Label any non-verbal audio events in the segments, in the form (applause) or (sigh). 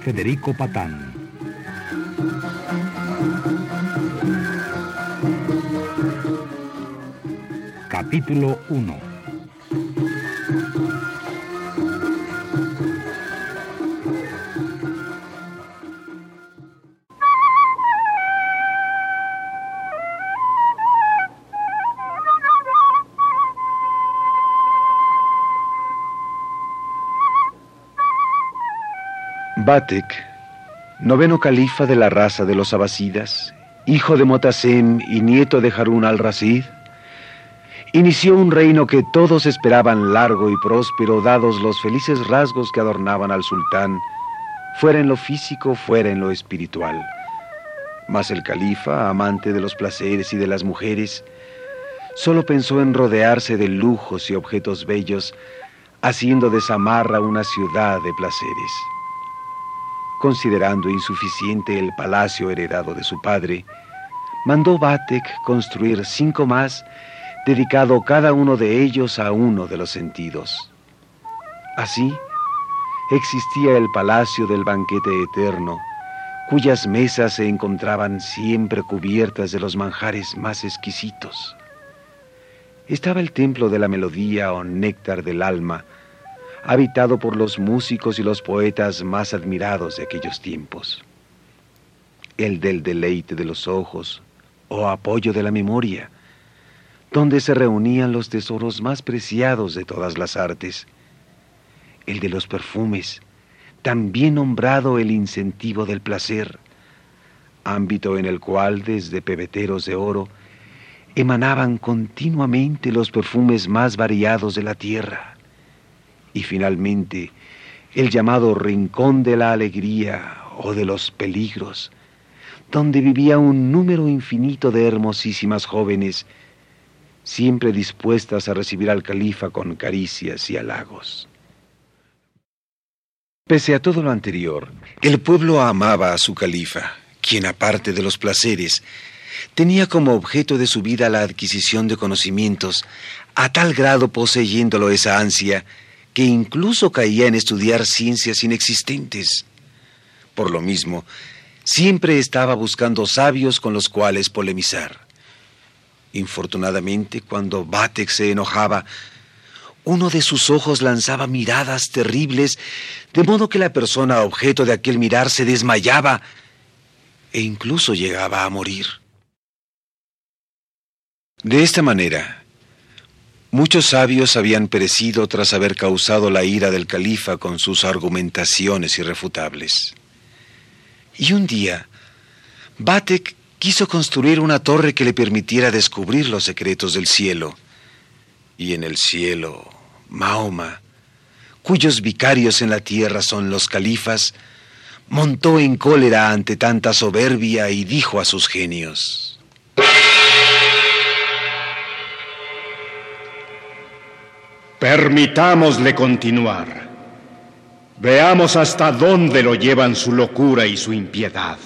Federico Patán. Capítulo 1 Batek, noveno califa de la raza de los abasidas, hijo de Motasem y nieto de Harun al-Rasid, inició un reino que todos esperaban largo y próspero, dados los felices rasgos que adornaban al sultán, fuera en lo físico, fuera en lo espiritual. Mas el califa, amante de los placeres y de las mujeres, solo pensó en rodearse de lujos y objetos bellos, haciendo de Samarra una ciudad de placeres. Considerando insuficiente el palacio heredado de su padre, mandó Batek construir cinco más, dedicado cada uno de ellos a uno de los sentidos. Así, existía el palacio del banquete eterno, cuyas mesas se encontraban siempre cubiertas de los manjares más exquisitos. Estaba el templo de la melodía o néctar del alma, habitado por los músicos y los poetas más admirados de aquellos tiempos. El del deleite de los ojos o apoyo de la memoria, donde se reunían los tesoros más preciados de todas las artes. El de los perfumes, también nombrado el incentivo del placer, ámbito en el cual desde pebeteros de oro emanaban continuamente los perfumes más variados de la tierra y finalmente el llamado Rincón de la Alegría o de los Peligros, donde vivía un número infinito de hermosísimas jóvenes, siempre dispuestas a recibir al califa con caricias y halagos. Pese a todo lo anterior, el pueblo amaba a su califa, quien aparte de los placeres, tenía como objeto de su vida la adquisición de conocimientos, a tal grado poseyéndolo esa ansia, que incluso caía en estudiar ciencias inexistentes. Por lo mismo, siempre estaba buscando sabios con los cuales polemizar. Infortunadamente, cuando Batek se enojaba, uno de sus ojos lanzaba miradas terribles, de modo que la persona objeto de aquel mirar se desmayaba e incluso llegaba a morir. De esta manera, Muchos sabios habían perecido tras haber causado la ira del califa con sus argumentaciones irrefutables. Y un día, Batek quiso construir una torre que le permitiera descubrir los secretos del cielo. Y en el cielo, Mahoma, cuyos vicarios en la tierra son los califas, montó en cólera ante tanta soberbia y dijo a sus genios, Permitámosle continuar. Veamos hasta dónde lo llevan su locura y su impiedad.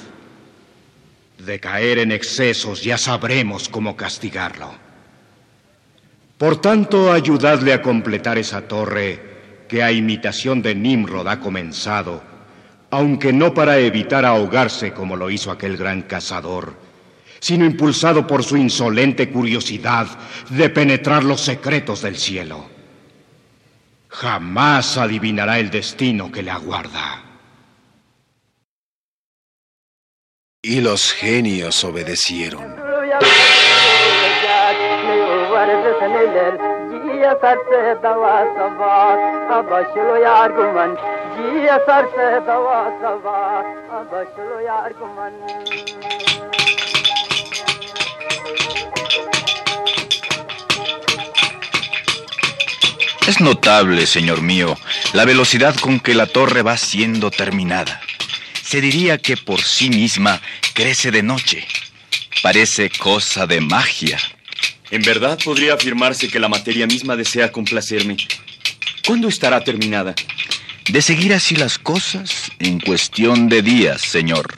De caer en excesos ya sabremos cómo castigarlo. Por tanto, ayudadle a completar esa torre que a imitación de Nimrod ha comenzado, aunque no para evitar ahogarse como lo hizo aquel gran cazador, sino impulsado por su insolente curiosidad de penetrar los secretos del cielo. Jamás adivinará el destino que le aguarda. Y los genios obedecieron. (laughs) Es notable, señor mío, la velocidad con que la torre va siendo terminada. Se diría que por sí misma crece de noche. Parece cosa de magia. En verdad podría afirmarse que la materia misma desea complacerme. ¿Cuándo estará terminada? De seguir así las cosas, en cuestión de días, señor.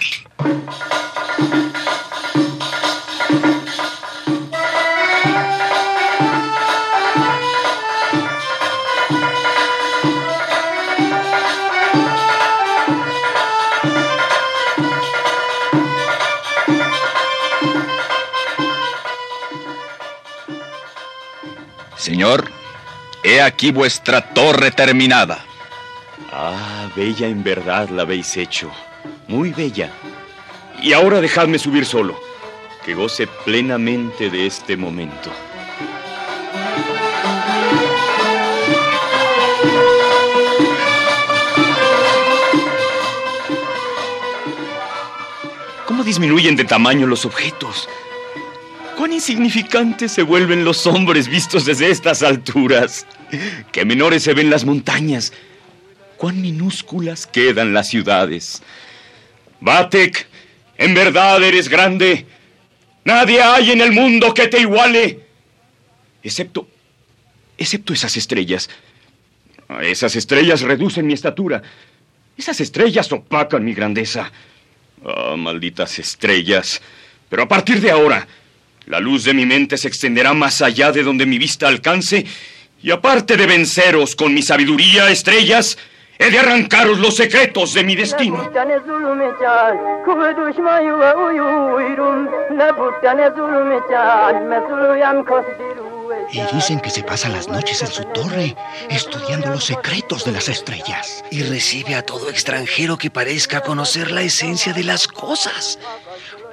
Señor, he aquí vuestra torre terminada. Ah, bella en verdad la habéis hecho. Muy bella. Y ahora dejadme subir solo, que goce plenamente de este momento. ¿Cómo disminuyen de tamaño los objetos? Cuán insignificantes se vuelven los hombres vistos desde estas alturas. Qué menores se ven las montañas. Cuán minúsculas quedan las ciudades. Batek, en verdad eres grande. Nadie hay en el mundo que te iguale. Excepto. excepto esas estrellas. Esas estrellas reducen mi estatura. Esas estrellas opacan mi grandeza. Ah, malditas estrellas. Pero a partir de ahora, la luz de mi mente se extenderá más allá de donde mi vista alcance, y aparte de venceros con mi sabiduría, estrellas, he de arrancaros los secretos de mi destino. Y dicen que se pasa las noches en su torre, estudiando los secretos de las estrellas. Y recibe a todo extranjero que parezca conocer la esencia de las cosas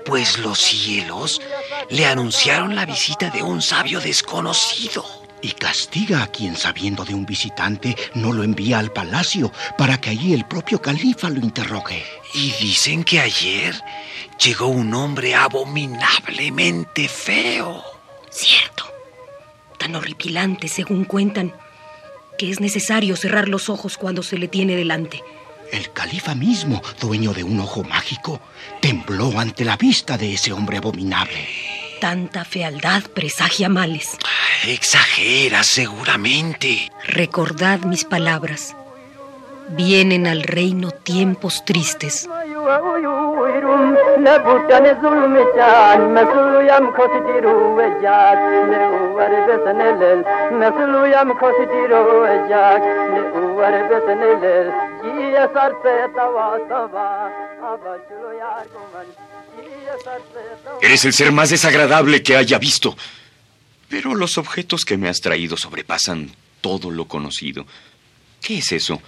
pues los cielos le anunciaron la visita de un sabio desconocido. Y castiga a quien sabiendo de un visitante no lo envía al palacio para que allí el propio califa lo interrogue. Y dicen que ayer llegó un hombre abominablemente feo. Cierto. Tan horripilante, según cuentan, que es necesario cerrar los ojos cuando se le tiene delante. El califa mismo, dueño de un ojo mágico, tembló ante la vista de ese hombre abominable. Tanta fealdad presagia males. Exagera, seguramente. Recordad mis palabras. Vienen al reino tiempos tristes. Eres el ser más desagradable que haya visto. Pero los objetos que me has traído sobrepasan todo lo conocido. ¿Qué es eso?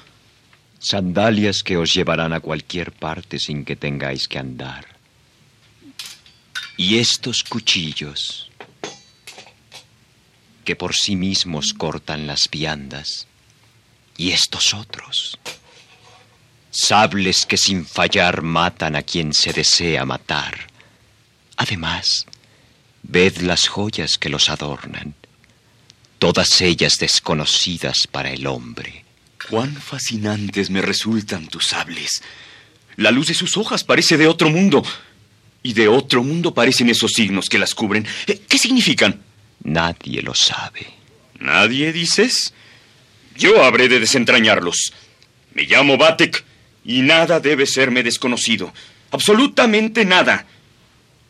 Sandalias que os llevarán a cualquier parte sin que tengáis que andar. Y estos cuchillos que por sí mismos cortan las viandas. Y estos otros. Sables que sin fallar matan a quien se desea matar. Además, ved las joyas que los adornan, todas ellas desconocidas para el hombre. Cuán fascinantes me resultan tus sables. La luz de sus hojas parece de otro mundo. Y de otro mundo parecen esos signos que las cubren. Eh, ¿Qué significan? Nadie lo sabe. ¿Nadie dices? Yo habré de desentrañarlos. Me llamo Batek y nada debe serme desconocido. Absolutamente nada.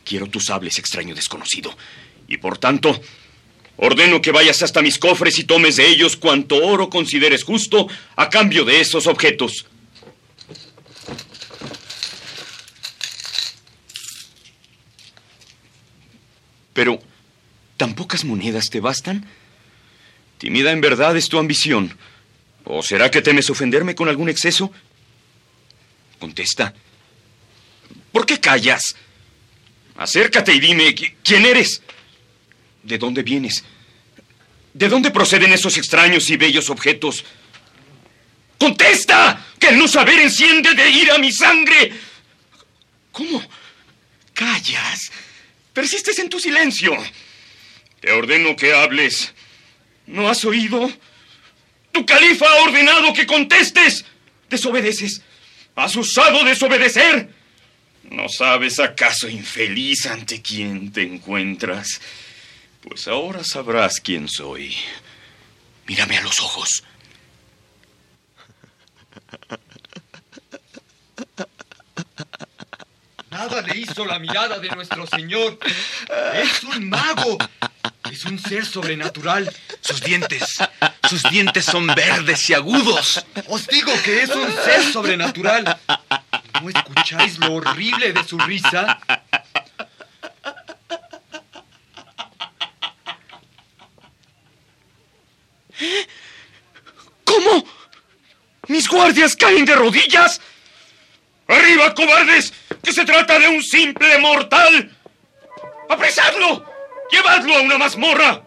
Quiero tus sables, extraño desconocido. Y por tanto, Ordeno que vayas hasta mis cofres y tomes de ellos cuanto oro consideres justo a cambio de esos objetos. Pero, ¿tan pocas monedas te bastan? Tímida en verdad es tu ambición. ¿O será que temes ofenderme con algún exceso? Contesta. ¿Por qué callas? Acércate y dime, ¿quién eres? ¿De dónde vienes? ¿De dónde proceden esos extraños y bellos objetos? ¡Contesta! ¡Que el no saber enciende de ira mi sangre! ¿Cómo? Callas. Persistes en tu silencio. Te ordeno que hables. ¿No has oído? Tu califa ha ordenado que contestes. Desobedeces. Has usado desobedecer. ¿No sabes acaso, infeliz, ante quién te encuentras? Pues ahora sabrás quién soy. Mírame a los ojos. Nada le hizo la mirada de nuestro Señor. Es un mago. Es un ser sobrenatural. Sus dientes, sus dientes son verdes y agudos. Os digo que es un ser sobrenatural. ¿No escucháis lo horrible de su risa? ¿Cómo? ¿Mis guardias caen de rodillas? ¡Arriba, cobardes! ¡Que se trata de un simple mortal! ¡Apresadlo! ¡Llevadlo a una mazmorra!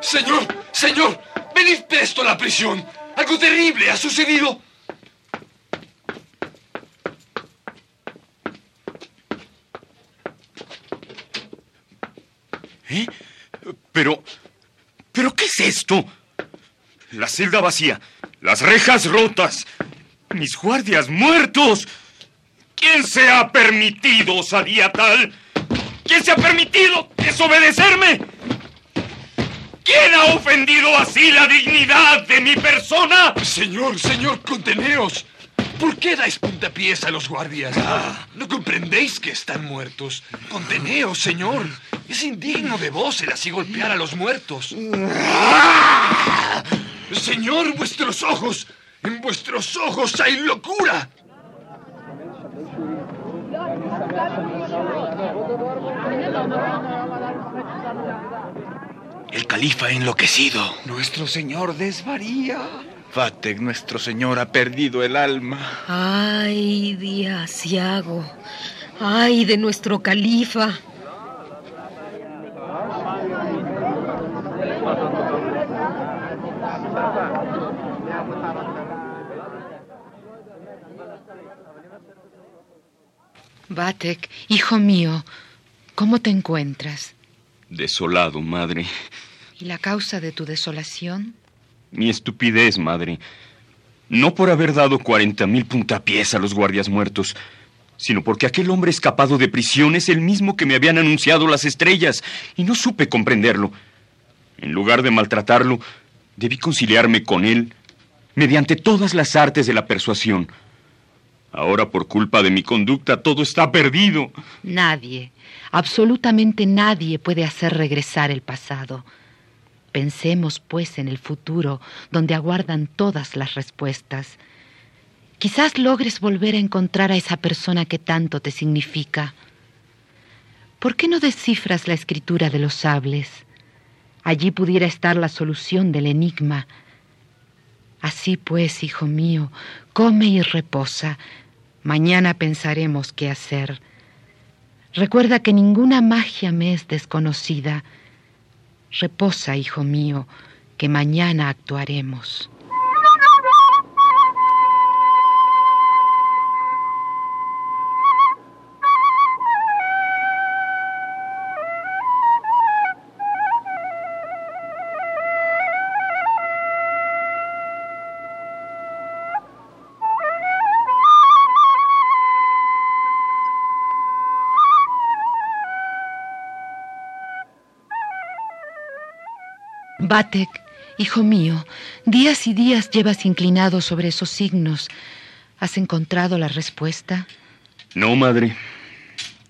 Señor, señor, venid presto a la prisión. Algo terrible ha sucedido. ¿Eh? Pero... ¿Pero qué es esto? La celda vacía, las rejas rotas, mis guardias muertos. ¿Quién se ha permitido osadía tal? ¿Quién se ha permitido desobedecerme? ¿Quién ha ofendido así la dignidad de mi persona? Señor, señor, conteneos. ¿Por qué dais puntapiés a los guardias? ¿No comprendéis que están muertos? Conteneos, señor. Es indigno de vos el así golpear a los muertos. (laughs) Señor, vuestros ojos. En vuestros ojos hay locura. El califa ha enloquecido. Nuestro señor desvaría. Fateg, nuestro señor, ha perdido el alma. Ay, de Asiago. Ay, de nuestro califa. Batek, hijo mío, ¿cómo te encuentras? Desolado, madre. ¿Y la causa de tu desolación? Mi estupidez, madre. No por haber dado cuarenta mil puntapiés a los guardias muertos, sino porque aquel hombre escapado de prisión es el mismo que me habían anunciado las estrellas, y no supe comprenderlo. En lugar de maltratarlo, debí conciliarme con él mediante todas las artes de la persuasión. Ahora, por culpa de mi conducta, todo está perdido. Nadie, absolutamente nadie puede hacer regresar el pasado. Pensemos, pues, en el futuro, donde aguardan todas las respuestas. Quizás logres volver a encontrar a esa persona que tanto te significa. ¿Por qué no descifras la escritura de los sables? Allí pudiera estar la solución del enigma. Así pues, hijo mío, come y reposa. Mañana pensaremos qué hacer. Recuerda que ninguna magia me es desconocida. Reposa, hijo mío, que mañana actuaremos. Batek, Hijo mío, días y días llevas inclinado sobre esos signos. ¿Has encontrado la respuesta? No, madre.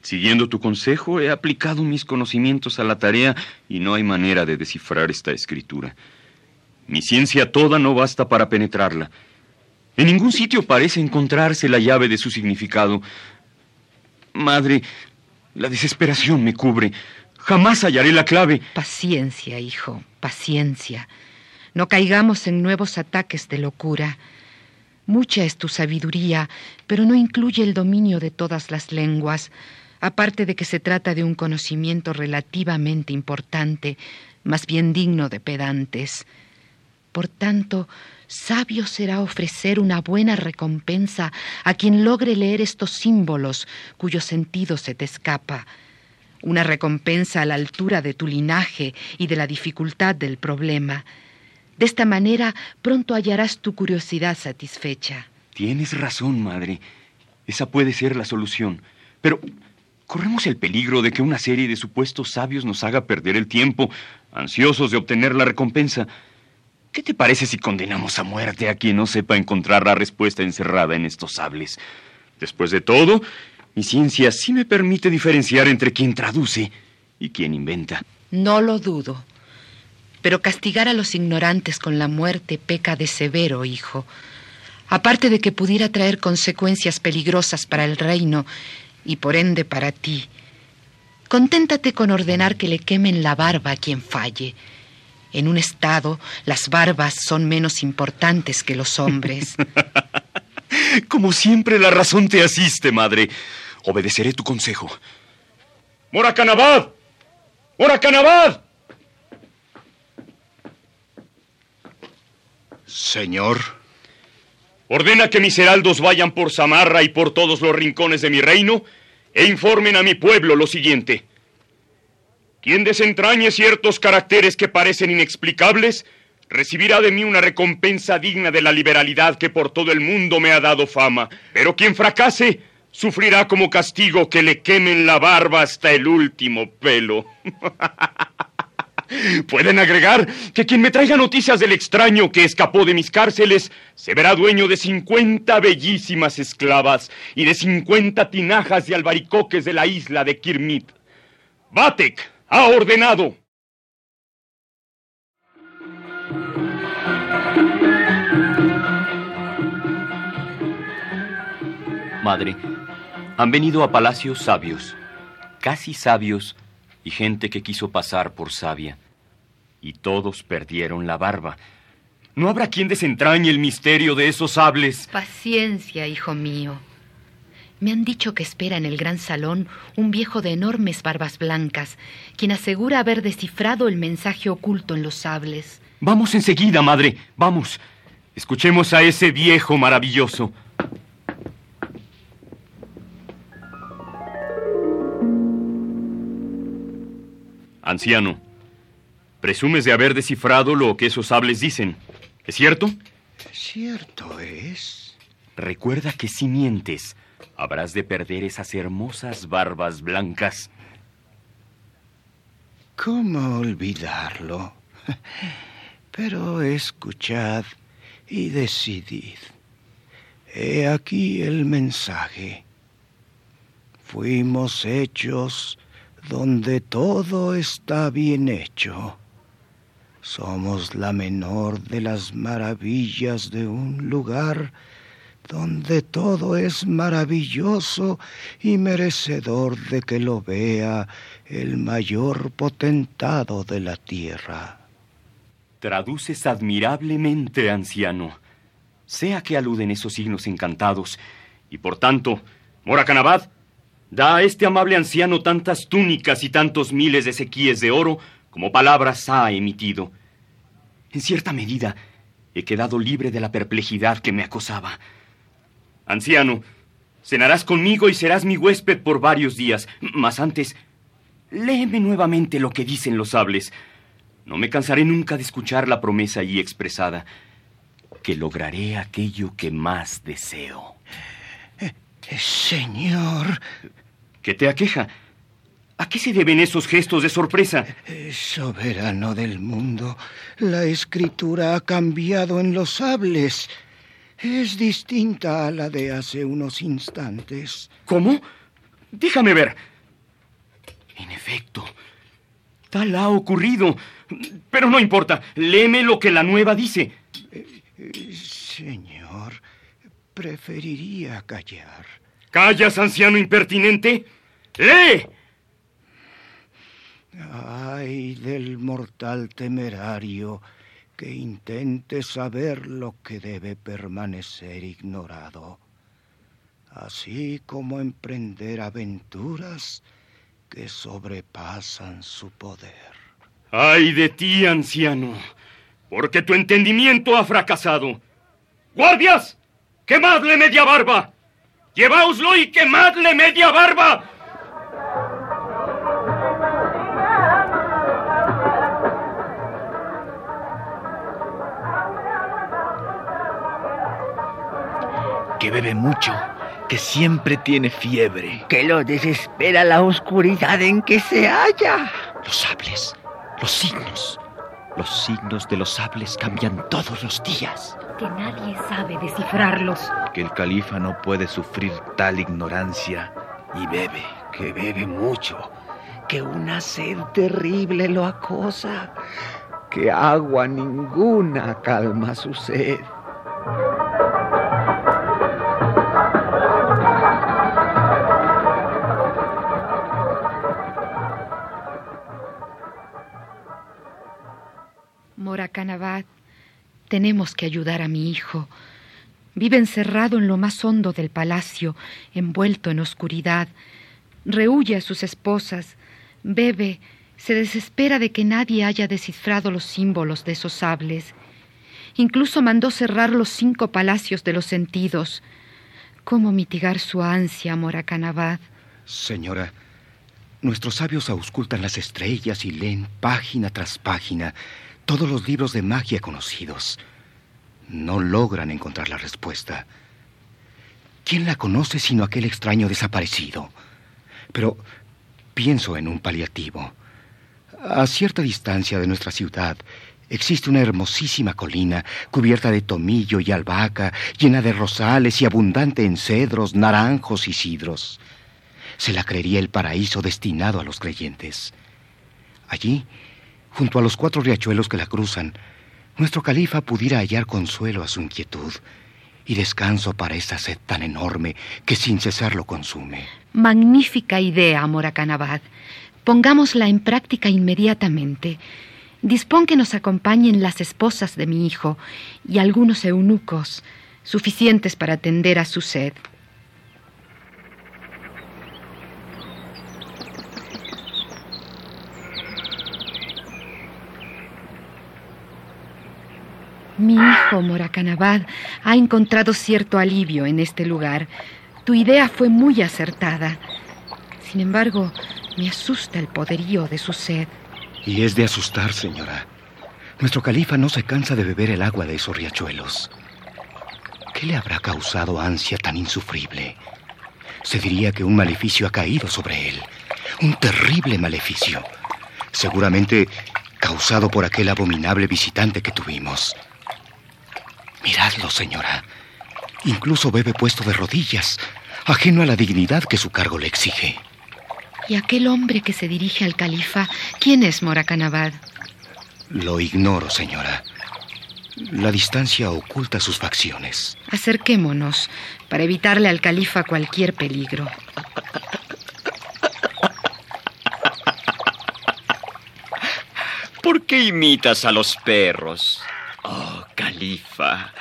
Siguiendo tu consejo, he aplicado mis conocimientos a la tarea y no hay manera de descifrar esta escritura. Mi ciencia toda no basta para penetrarla. En ningún sitio parece encontrarse la llave de su significado. Madre, la desesperación me cubre. Jamás hallaré la clave. Paciencia, hijo, paciencia. No caigamos en nuevos ataques de locura. Mucha es tu sabiduría, pero no incluye el dominio de todas las lenguas, aparte de que se trata de un conocimiento relativamente importante, más bien digno de pedantes. Por tanto, sabio será ofrecer una buena recompensa a quien logre leer estos símbolos cuyo sentido se te escapa, una recompensa a la altura de tu linaje y de la dificultad del problema. De esta manera pronto hallarás tu curiosidad satisfecha. Tienes razón, madre. Esa puede ser la solución. Pero corremos el peligro de que una serie de supuestos sabios nos haga perder el tiempo, ansiosos de obtener la recompensa. ¿Qué te parece si condenamos a muerte a quien no sepa encontrar la respuesta encerrada en estos sables? Después de todo, mi ciencia sí me permite diferenciar entre quien traduce y quien inventa. No lo dudo. Pero castigar a los ignorantes con la muerte peca de severo, hijo. Aparte de que pudiera traer consecuencias peligrosas para el reino y por ende para ti, conténtate con ordenar que le quemen la barba a quien falle. En un estado, las barbas son menos importantes que los hombres. (laughs) Como siempre, la razón te asiste, madre. Obedeceré tu consejo. ¡Moracanabad! ¡Moracanabad! Señor. Ordena que mis heraldos vayan por Samarra y por todos los rincones de mi reino e informen a mi pueblo lo siguiente. Quien desentrañe ciertos caracteres que parecen inexplicables, recibirá de mí una recompensa digna de la liberalidad que por todo el mundo me ha dado fama. Pero quien fracase, sufrirá como castigo que le quemen la barba hasta el último pelo. (laughs) Pueden agregar que quien me traiga noticias del extraño que escapó de mis cárceles se verá dueño de 50 bellísimas esclavas y de 50 tinajas y albaricoques de la isla de Kirmit. Batek ha ordenado. Madre, han venido a palacios sabios, casi sabios, y gente que quiso pasar por sabia. Y todos perdieron la barba. No habrá quien desentrañe el misterio de esos sables. Paciencia, hijo mío. Me han dicho que espera en el gran salón un viejo de enormes barbas blancas, quien asegura haber descifrado el mensaje oculto en los sables. Vamos enseguida, madre. Vamos. Escuchemos a ese viejo maravilloso. Anciano, presumes de haber descifrado lo que esos sables dicen. ¿Es cierto? Cierto es. Recuerda que si mientes, habrás de perder esas hermosas barbas blancas. ¿Cómo olvidarlo? (laughs) Pero escuchad y decidid. He aquí el mensaje. Fuimos hechos donde todo está bien hecho. Somos la menor de las maravillas de un lugar donde todo es maravilloso y merecedor de que lo vea el mayor potentado de la tierra. Traduces admirablemente, anciano. Sea que aluden esos signos encantados, y por tanto, Moracanabad, da a este amable anciano tantas túnicas y tantos miles de sequíes de oro como palabras ha emitido. En cierta medida, he quedado libre de la perplejidad que me acosaba. Anciano, cenarás conmigo y serás mi huésped por varios días. Mas antes, léeme nuevamente lo que dicen los sables. No me cansaré nunca de escuchar la promesa allí expresada, que lograré aquello que más deseo. Señor. ¿Qué te aqueja? ¿A qué se deben esos gestos de sorpresa? Eh, soberano del mundo, la escritura ha cambiado en los sables. Es distinta a la de hace unos instantes. ¿Cómo? Déjame ver. En efecto, tal ha ocurrido. Pero no importa, léeme lo que la nueva dice. Eh, señor, preferiría callar. ¿Callas, anciano impertinente? ¡Lee! Ay del mortal temerario que intente saber lo que debe permanecer ignorado, así como emprender aventuras que sobrepasan su poder. Ay de ti, anciano, porque tu entendimiento ha fracasado. ¡Guardias! ¡Quemadle media barba! ¡Lleváoslo y quemadle media barba! que bebe mucho, que siempre tiene fiebre. Que lo desespera la oscuridad en que se halla. Los sables, los signos. Los signos de los sables cambian todos los días. Que nadie sabe descifrarlos. Que el califa no puede sufrir tal ignorancia y bebe. Que bebe mucho. Que una sed terrible lo acosa. Que agua ninguna calma su sed. Morakanabad, tenemos que ayudar a mi hijo. Vive encerrado en lo más hondo del palacio, envuelto en oscuridad. Rehuye a sus esposas, bebe, se desespera de que nadie haya descifrado los símbolos de esos sables. Incluso mandó cerrar los cinco palacios de los sentidos. ¿Cómo mitigar su ansia, Morakanabad? Señora, nuestros sabios auscultan las estrellas y leen página tras página todos los libros de magia conocidos. No logran encontrar la respuesta. ¿Quién la conoce sino aquel extraño desaparecido? Pero pienso en un paliativo. A cierta distancia de nuestra ciudad existe una hermosísima colina cubierta de tomillo y albahaca, llena de rosales y abundante en cedros, naranjos y sidros. Se la creería el paraíso destinado a los creyentes. Allí junto a los cuatro riachuelos que la cruzan, nuestro califa pudiera hallar consuelo a su inquietud y descanso para esa sed tan enorme que sin cesar lo consume. Magnífica idea, Morakanabad. Pongámosla en práctica inmediatamente. Dispón que nos acompañen las esposas de mi hijo y algunos eunucos, suficientes para atender a su sed. Mi hijo Morakanabad ha encontrado cierto alivio en este lugar. Tu idea fue muy acertada. Sin embargo, me asusta el poderío de su sed. Y es de asustar, señora. Nuestro califa no se cansa de beber el agua de esos riachuelos. ¿Qué le habrá causado ansia tan insufrible? Se diría que un maleficio ha caído sobre él. Un terrible maleficio. Seguramente causado por aquel abominable visitante que tuvimos. Miradlo, señora. Incluso bebe puesto de rodillas, ajeno a la dignidad que su cargo le exige. ¿Y aquel hombre que se dirige al califa, quién es Morakanabad? Lo ignoro, señora. La distancia oculta sus facciones. Acerquémonos para evitarle al califa cualquier peligro. ¿Por qué imitas a los perros? Oh, califa,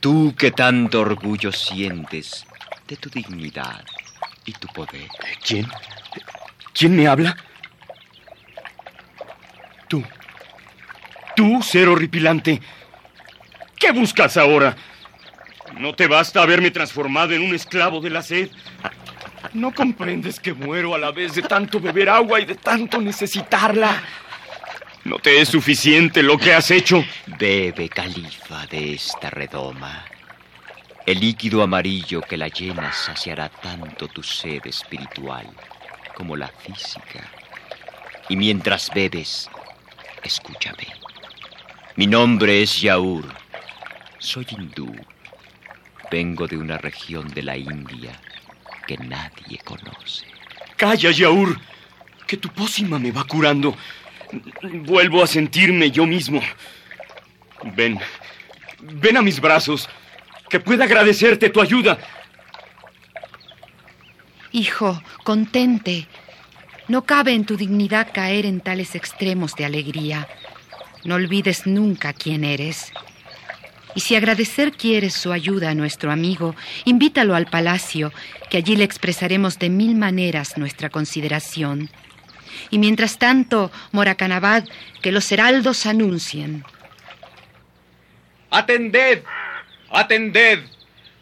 tú que tanto orgullo sientes de tu dignidad y tu poder. ¿Quién? ¿Quién me habla? Tú. Tú, ser horripilante. ¿Qué buscas ahora? ¿No te basta haberme transformado en un esclavo de la sed? ¿No comprendes que muero a la vez de tanto beber agua y de tanto necesitarla? ¿No te es suficiente lo que has hecho? Bebe, califa, de esta redoma. El líquido amarillo que la llena saciará tanto tu sed espiritual como la física. Y mientras bebes, escúchame. Mi nombre es Yaur. Soy hindú. Vengo de una región de la India que nadie conoce. Calla, Yaur, que tu pócima me va curando. Vuelvo a sentirme yo mismo. Ven, ven a mis brazos, que pueda agradecerte tu ayuda. Hijo, contente. No cabe en tu dignidad caer en tales extremos de alegría. No olvides nunca quién eres. Y si agradecer quieres su ayuda a nuestro amigo, invítalo al palacio, que allí le expresaremos de mil maneras nuestra consideración. Y mientras tanto, Moracanabad, que los heraldos anuncien. Atended, atended.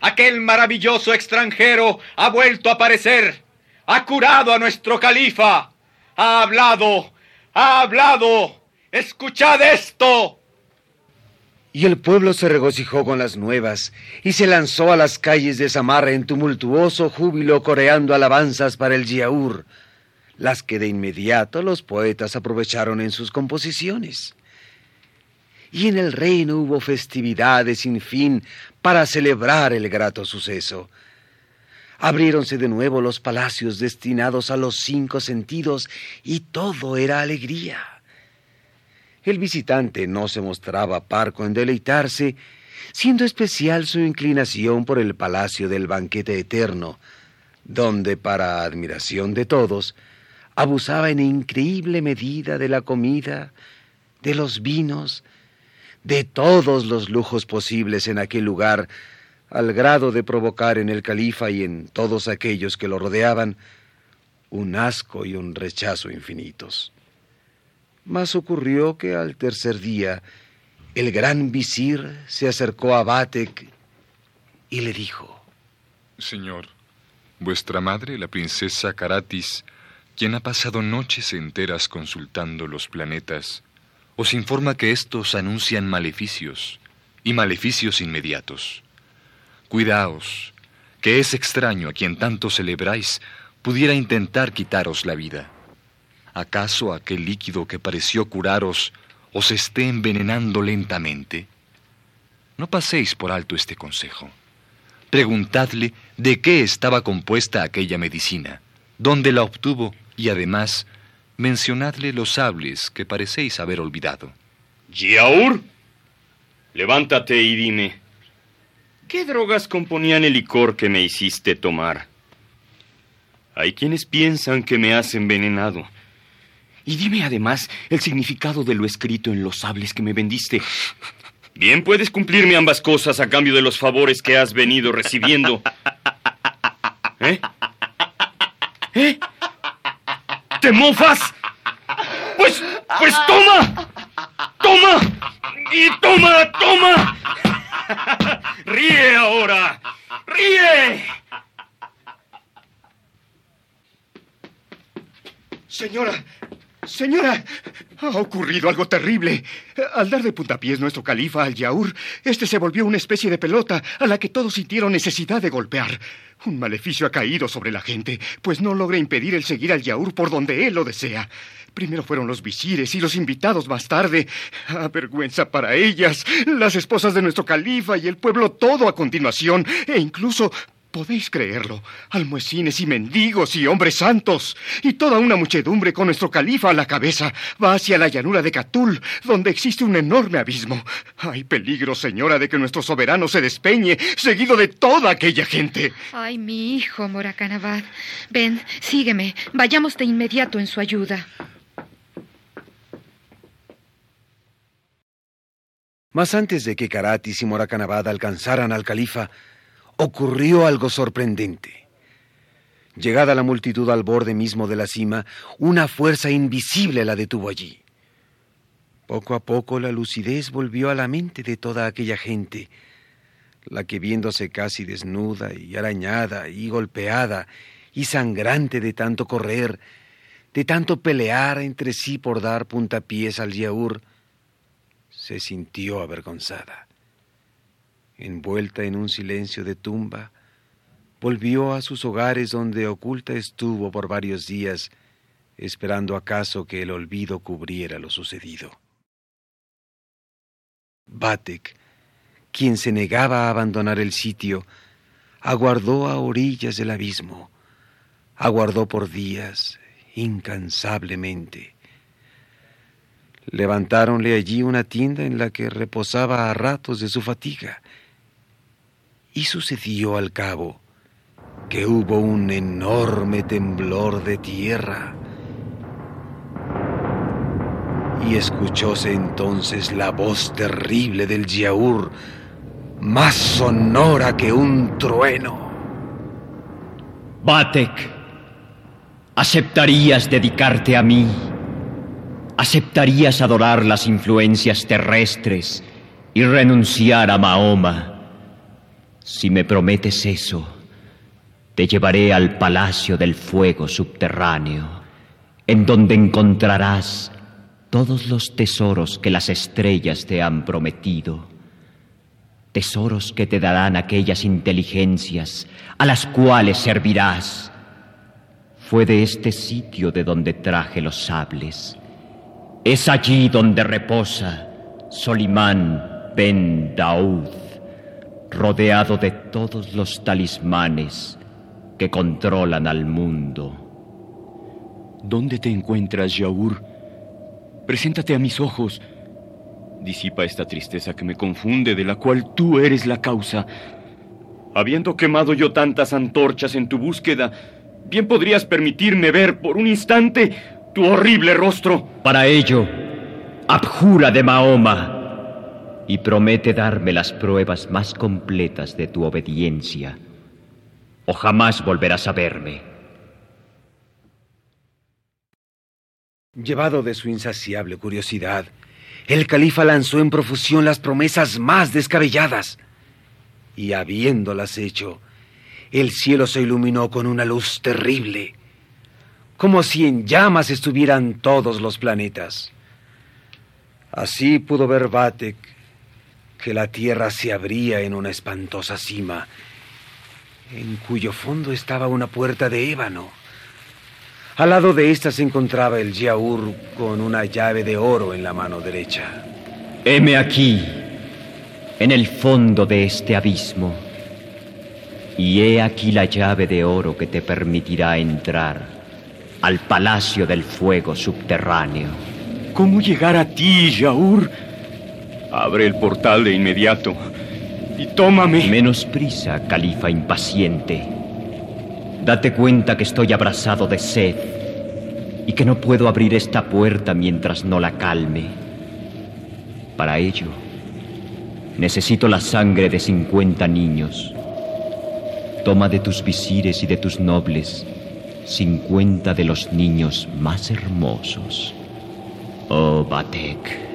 Aquel maravilloso extranjero ha vuelto a aparecer. Ha curado a nuestro califa. Ha hablado, ha hablado. Escuchad esto. Y el pueblo se regocijó con las nuevas y se lanzó a las calles de Samarra en tumultuoso júbilo coreando alabanzas para el Yaur, las que de inmediato los poetas aprovecharon en sus composiciones. Y en el reino hubo festividades sin fin para celebrar el grato suceso. Abriéronse de nuevo los palacios destinados a los cinco sentidos y todo era alegría. El visitante no se mostraba parco en deleitarse, siendo especial su inclinación por el palacio del banquete eterno, donde, para admiración de todos, abusaba en increíble medida de la comida, de los vinos, de todos los lujos posibles en aquel lugar, al grado de provocar en el califa y en todos aquellos que lo rodeaban un asco y un rechazo infinitos. Mas ocurrió que al tercer día el gran visir se acercó a Batek y le dijo, Señor, vuestra madre, la princesa Karatis, quien ha pasado noches enteras consultando los planetas, os informa que estos anuncian maleficios, y maleficios inmediatos. Cuidaos, que es extraño a quien tanto celebráis pudiera intentar quitaros la vida. ¿Acaso aquel líquido que pareció curaros os esté envenenando lentamente? No paséis por alto este consejo. Preguntadle de qué estaba compuesta aquella medicina, dónde la obtuvo y además mencionadle los sables que parecéis haber olvidado. Yaur, levántate y dime, ¿qué drogas componían el licor que me hiciste tomar? Hay quienes piensan que me has envenenado. Y dime además el significado de lo escrito en los sables que me vendiste. Bien puedes cumplirme ambas cosas a cambio de los favores que has venido recibiendo. (laughs) ¿Eh? ¿Eh? ¿Te mofas? Pues, pues toma. Toma. Y toma, toma. Ríe ahora. Ríe. Señora, señora, ha ocurrido algo terrible. Al dar de puntapiés nuestro califa al Yaur, este se volvió una especie de pelota a la que todos sintieron necesidad de golpear. Un maleficio ha caído sobre la gente, pues no logra impedir el seguir al Yaur por donde él lo desea. Primero fueron los visires y los invitados más tarde. Ah, vergüenza para ellas, las esposas de nuestro califa y el pueblo todo a continuación, e incluso Podéis creerlo, almuecines y mendigos y hombres santos, y toda una muchedumbre con nuestro califa a la cabeza va hacia la llanura de Catul, donde existe un enorme abismo. Hay peligro, señora, de que nuestro soberano se despeñe, seguido de toda aquella gente. Ay, mi hijo, Moracanabad. Ven, sígueme. Vayamos de inmediato en su ayuda. Mas antes de que Karatis y Moracanabad alcanzaran al califa, ocurrió algo sorprendente. Llegada la multitud al borde mismo de la cima, una fuerza invisible la detuvo allí. Poco a poco la lucidez volvió a la mente de toda aquella gente, la que viéndose casi desnuda y arañada y golpeada y sangrante de tanto correr, de tanto pelear entre sí por dar puntapiés al yaur, se sintió avergonzada envuelta en un silencio de tumba, volvió a sus hogares donde oculta estuvo por varios días, esperando acaso que el olvido cubriera lo sucedido. Batek, quien se negaba a abandonar el sitio, aguardó a orillas del abismo, aguardó por días, incansablemente. Levantáronle allí una tienda en la que reposaba a ratos de su fatiga. Y sucedió al cabo que hubo un enorme temblor de tierra. Y escuchóse entonces la voz terrible del Yaur, más sonora que un trueno. Batek, ¿aceptarías dedicarte a mí? ¿Aceptarías adorar las influencias terrestres y renunciar a Mahoma? Si me prometes eso, te llevaré al palacio del fuego subterráneo, en donde encontrarás todos los tesoros que las estrellas te han prometido, tesoros que te darán aquellas inteligencias a las cuales servirás. Fue de este sitio de donde traje los sables. Es allí donde reposa Solimán ben Daud, rodeado de todos los talismanes que controlan al mundo. ¿Dónde te encuentras, Yaur? Preséntate a mis ojos. Disipa esta tristeza que me confunde, de la cual tú eres la causa. Habiendo quemado yo tantas antorchas en tu búsqueda, bien podrías permitirme ver por un instante tu horrible rostro. Para ello, abjura de Mahoma y promete darme las pruebas más completas de tu obediencia o jamás volverás a verme. Llevado de su insaciable curiosidad, el califa lanzó en profusión las promesas más descabelladas. Y habiéndolas hecho, el cielo se iluminó con una luz terrible, como si en llamas estuvieran todos los planetas. Así pudo ver Batek que la tierra se abría en una espantosa cima en cuyo fondo estaba una puerta de ébano. Al lado de ésta se encontraba el Yaur con una llave de oro en la mano derecha. Heme aquí, en el fondo de este abismo, y he aquí la llave de oro que te permitirá entrar al palacio del fuego subterráneo. ¿Cómo llegar a ti, Yaur? Abre el portal de inmediato y tómame. Menos prisa, califa impaciente. Date cuenta que estoy abrazado de sed y que no puedo abrir esta puerta mientras no la calme. Para ello, necesito la sangre de 50 niños. Toma de tus visires y de tus nobles 50 de los niños más hermosos. Oh, Batek,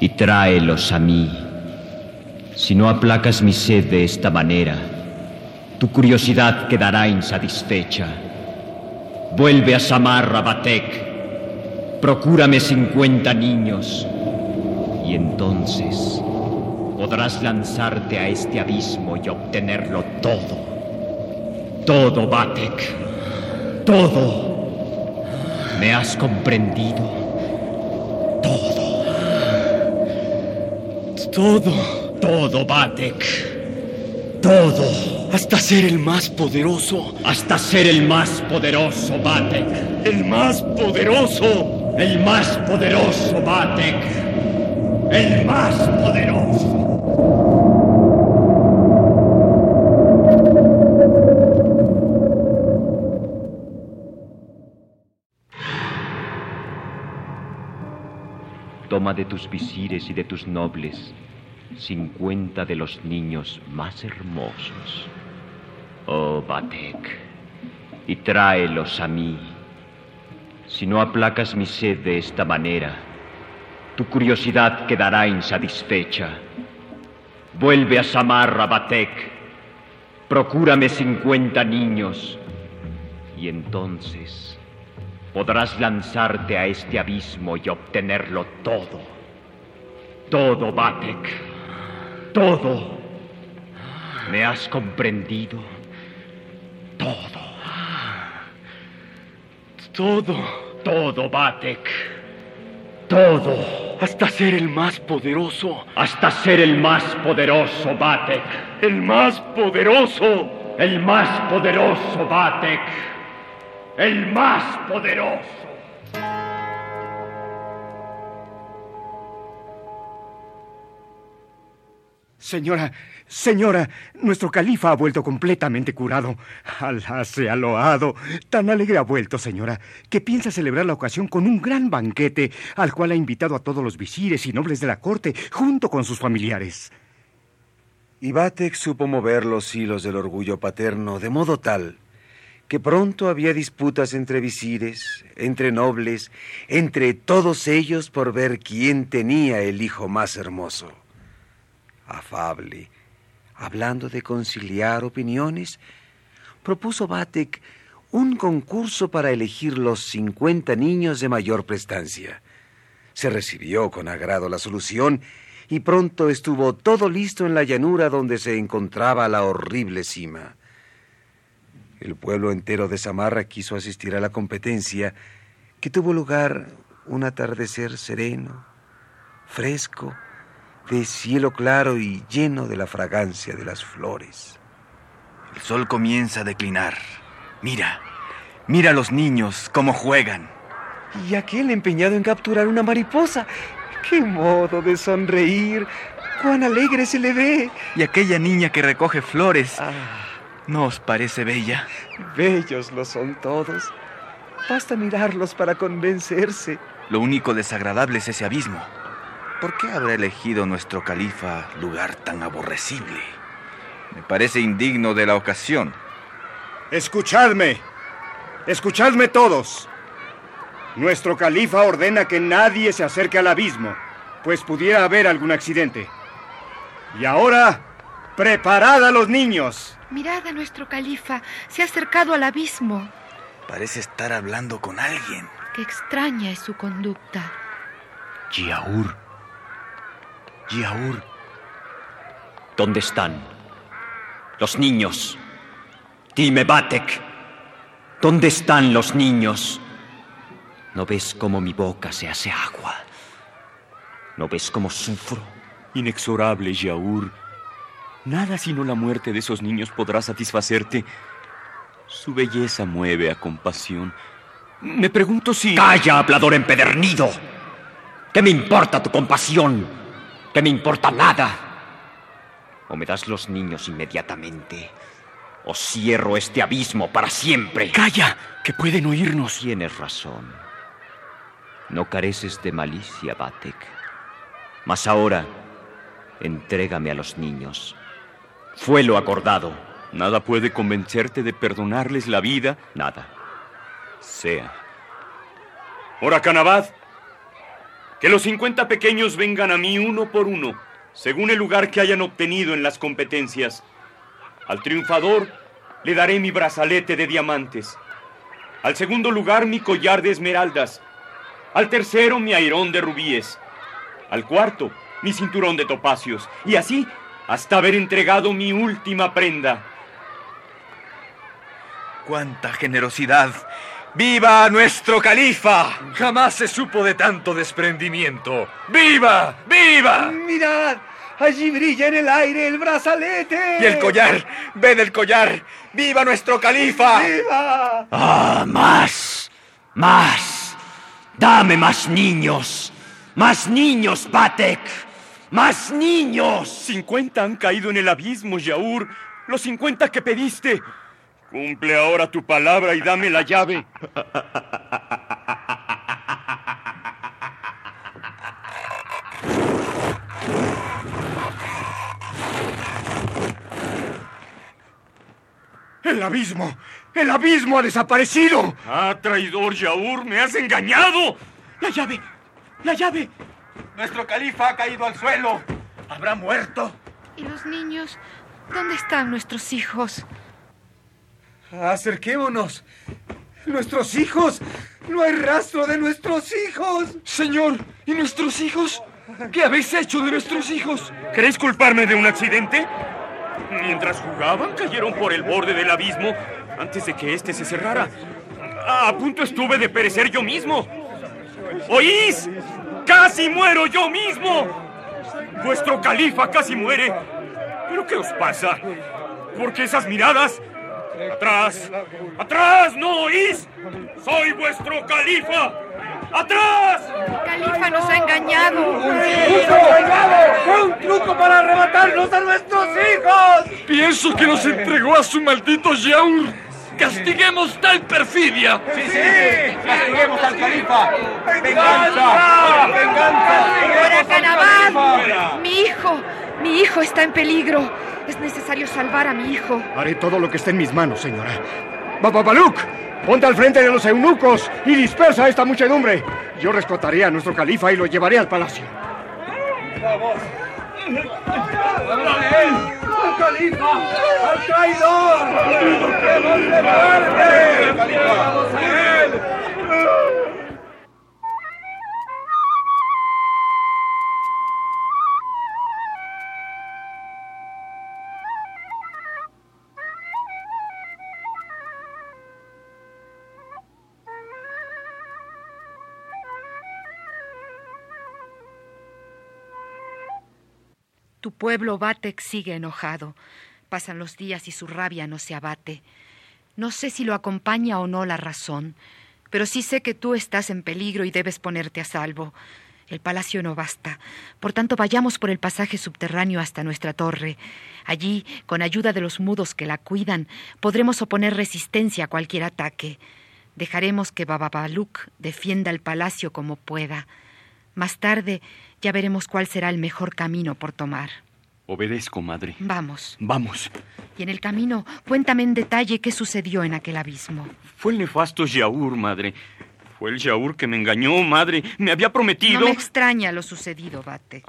y tráelos a mí si no aplacas mi sed de esta manera, tu curiosidad quedará insatisfecha. Vuelve a Samarra, Batek. Procúrame cincuenta niños. Y entonces podrás lanzarte a este abismo y obtenerlo todo. Todo, Batek. Todo. ¿Me has comprendido? Todo. Todo. Todo, Batek. Todo. Hasta ser el más poderoso. Hasta ser el más poderoso, Batek. El más poderoso. El más poderoso, Batek. El más poderoso. Toma de tus visires y de tus nobles cincuenta de los niños más hermosos. Oh, Batek, y tráelos a mí. Si no aplacas mi sed de esta manera, tu curiosidad quedará insatisfecha. Vuelve a Samarra, Batek. Procúrame cincuenta niños. Y entonces podrás lanzarte a este abismo y obtenerlo todo. Todo, Batek todo. ¿Me has comprendido? Todo. Todo. Todo, Batek. Todo. Hasta ser el más poderoso. Hasta ser el más poderoso, Batek. El más poderoso. El más poderoso, Batek. El más poderoso. Señora, señora, nuestro califa ha vuelto completamente curado. Alá sea loado. Tan alegre ha vuelto, señora, que piensa celebrar la ocasión con un gran banquete al cual ha invitado a todos los visires y nobles de la corte, junto con sus familiares. Y supo mover los hilos del orgullo paterno de modo tal que pronto había disputas entre visires, entre nobles, entre todos ellos por ver quién tenía el hijo más hermoso afable, hablando de conciliar opiniones, propuso Batek un concurso para elegir los 50 niños de mayor prestancia. Se recibió con agrado la solución y pronto estuvo todo listo en la llanura donde se encontraba la horrible cima. El pueblo entero de Samarra quiso asistir a la competencia, que tuvo lugar un atardecer sereno, fresco, de cielo claro y lleno de la fragancia de las flores. El sol comienza a declinar. Mira, mira a los niños cómo juegan. Y aquel empeñado en capturar una mariposa. ¡Qué modo de sonreír! ¡Cuán alegre se le ve! Y aquella niña que recoge flores. Ah. ¿No os parece bella? Bellos lo son todos. Basta mirarlos para convencerse. Lo único desagradable es ese abismo. ¿Por qué habrá elegido nuestro califa lugar tan aborrecible? Me parece indigno de la ocasión. Escuchadme. Escuchadme todos. Nuestro califa ordena que nadie se acerque al abismo, pues pudiera haber algún accidente. Y ahora, preparad a los niños. Mirad a nuestro califa. Se ha acercado al abismo. Parece estar hablando con alguien. Qué extraña es su conducta. Giaur Yaur. ¿Dónde están? Los niños. Dime, Batek. ¿Dónde están los niños? ¿No ves cómo mi boca se hace agua? ¿No ves cómo sufro? Inexorable, Yaur. Nada sino la muerte de esos niños podrá satisfacerte. Su belleza mueve a compasión. Me pregunto si... ¡Calla, hablador empedernido! ¿Qué me importa tu compasión? Que me importa nada. O me das los niños inmediatamente, o cierro este abismo para siempre. Calla, que pueden oírnos. Tienes razón. No careces de malicia, Batek. Mas ahora, entrégame a los niños. Fue lo acordado. Nada puede convencerte de perdonarles la vida. Nada. Sea. Ora, Canabad, que los 50 pequeños vengan a mí uno por uno, según el lugar que hayan obtenido en las competencias. Al triunfador le daré mi brazalete de diamantes. Al segundo lugar mi collar de esmeraldas. Al tercero mi airón de rubíes. Al cuarto mi cinturón de topacios. Y así hasta haber entregado mi última prenda. ¡Cuánta generosidad! ¡Viva nuestro califa! Jamás se supo de tanto desprendimiento. ¡Viva! ¡Viva! ¡Mirad! Allí brilla en el aire el brazalete. Y el collar. Ven el collar. ¡Viva nuestro califa! ¡Viva! ¡Ah, más! ¡Más! ¡Dame más niños! ¡Más niños, Batek! ¡Más niños! Cincuenta han caído en el abismo, Yaur. Los cincuenta que pediste. Cumple ahora tu palabra y dame la llave. ¡El abismo! ¡El abismo ha desaparecido! ¡Ah, traidor Yaur! ¡Me has engañado! ¡La llave! ¡La llave! Nuestro califa ha caído al suelo. ¿Habrá muerto? ¿Y los niños? ¿Dónde están nuestros hijos? Acerquémonos. Nuestros hijos. No hay rastro de nuestros hijos. Señor, ¿y nuestros hijos? ¿Qué habéis hecho de nuestros hijos? ¿Queréis culparme de un accidente? Mientras jugaban, cayeron por el borde del abismo antes de que éste se cerrara. A punto estuve de perecer yo mismo. ¿Oís? ¡Casi muero yo mismo! Vuestro califa casi muere. ¿Pero qué os pasa? ¿Por qué esas miradas? ¡Atrás! ¡Atrás! ¿No oís? ¡Soy vuestro califa! ¡Atrás! Califa nos ha engañado. ¡Fue un truco para arrebatarnos a nuestros hijos! Pienso que nos entregó a su maldito Yaur. ¡Castiguemos tal perfidia! ¡Sí, sí! ¡Castiguemos al califa! ¡Venganza! ¡Venganza! ¡Mi hijo! ¡Mi hijo está en peligro! Es necesario salvar a mi hijo. Haré todo lo que esté en mis manos, señora. Babaluk, ponte al frente de los eunucos y dispersa a esta muchedumbre. Yo rescataré a nuestro califa y lo llevaré al palacio. ¡Vamos! ¡Al califa! ¡Al traidor! ¡Demos de muerte! ¡Vamos a él! Pueblo Batek sigue enojado. Pasan los días y su rabia no se abate. No sé si lo acompaña o no la razón, pero sí sé que tú estás en peligro y debes ponerte a salvo. El palacio no basta. Por tanto, vayamos por el pasaje subterráneo hasta nuestra torre. Allí, con ayuda de los mudos que la cuidan, podremos oponer resistencia a cualquier ataque. Dejaremos que Bababaluk defienda el palacio como pueda. Más tarde ya veremos cuál será el mejor camino por tomar. Obedezco, madre. Vamos. Vamos. Y en el camino, cuéntame en detalle qué sucedió en aquel abismo. Fue el nefasto Yaur, madre. Fue el Yaur que me engañó, madre. Me había prometido. No me extraña lo sucedido, Bate.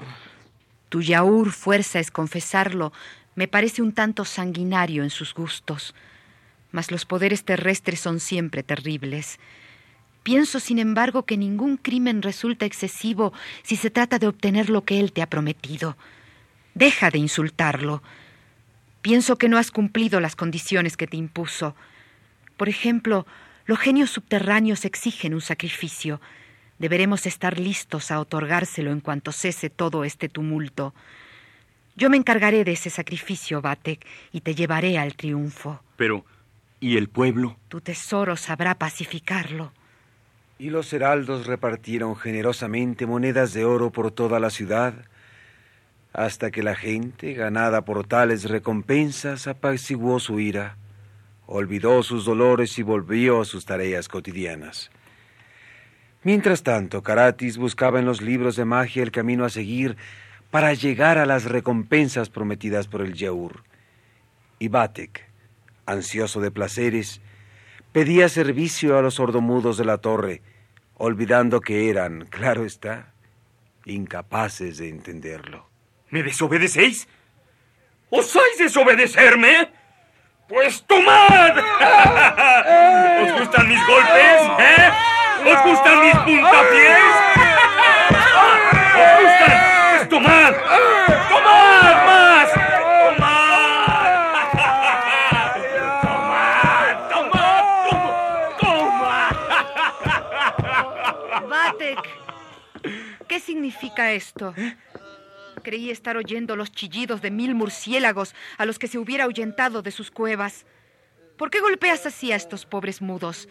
Tu Yaur, fuerza es confesarlo, me parece un tanto sanguinario en sus gustos. Mas los poderes terrestres son siempre terribles. Pienso, sin embargo, que ningún crimen resulta excesivo si se trata de obtener lo que él te ha prometido. Deja de insultarlo. Pienso que no has cumplido las condiciones que te impuso. Por ejemplo, los genios subterráneos exigen un sacrificio. Deberemos estar listos a otorgárselo en cuanto cese todo este tumulto. Yo me encargaré de ese sacrificio, Batek, y te llevaré al triunfo. Pero, ¿y el pueblo? Tu tesoro sabrá pacificarlo. Y los heraldos repartieron generosamente monedas de oro por toda la ciudad, hasta que la gente, ganada por tales recompensas, apaciguó su ira, olvidó sus dolores y volvió a sus tareas cotidianas. Mientras tanto, Caratis buscaba en los libros de magia el camino a seguir para llegar a las recompensas prometidas por el Yaur. Y Batek, ansioso de placeres, pedía servicio a los sordomudos de la torre, olvidando que eran, claro está, incapaces de entenderlo. ¿Me desobedecéis? ¿Osáis desobedecerme? Pues tomad. (laughs) ¿Os gustan mis golpes? ¿Eh? ¿Os gustan mis puntapiés? ¿Os gustan? Pues tomad. ¡Tomad más! ¡Tomad! ¡Tomad! ¡Tomad! ¡Tomad! Batek, ¿qué significa esto? Creí estar oyendo los chillidos de mil murciélagos a los que se hubiera ahuyentado de sus cuevas. ¿Por qué golpeas así a estos pobres mudos?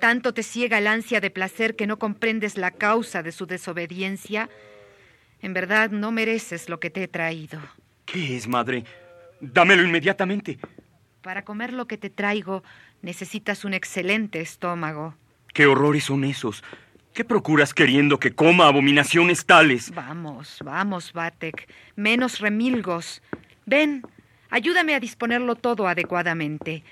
¿Tanto te ciega el ansia de placer que no comprendes la causa de su desobediencia? En verdad no mereces lo que te he traído. ¿Qué es, madre? Dámelo inmediatamente. Para comer lo que te traigo necesitas un excelente estómago. ¿Qué horrores son esos? ¿Qué procuras queriendo que coma abominaciones tales? Vamos, vamos, Batek. Menos remilgos. Ven, ayúdame a disponerlo todo adecuadamente.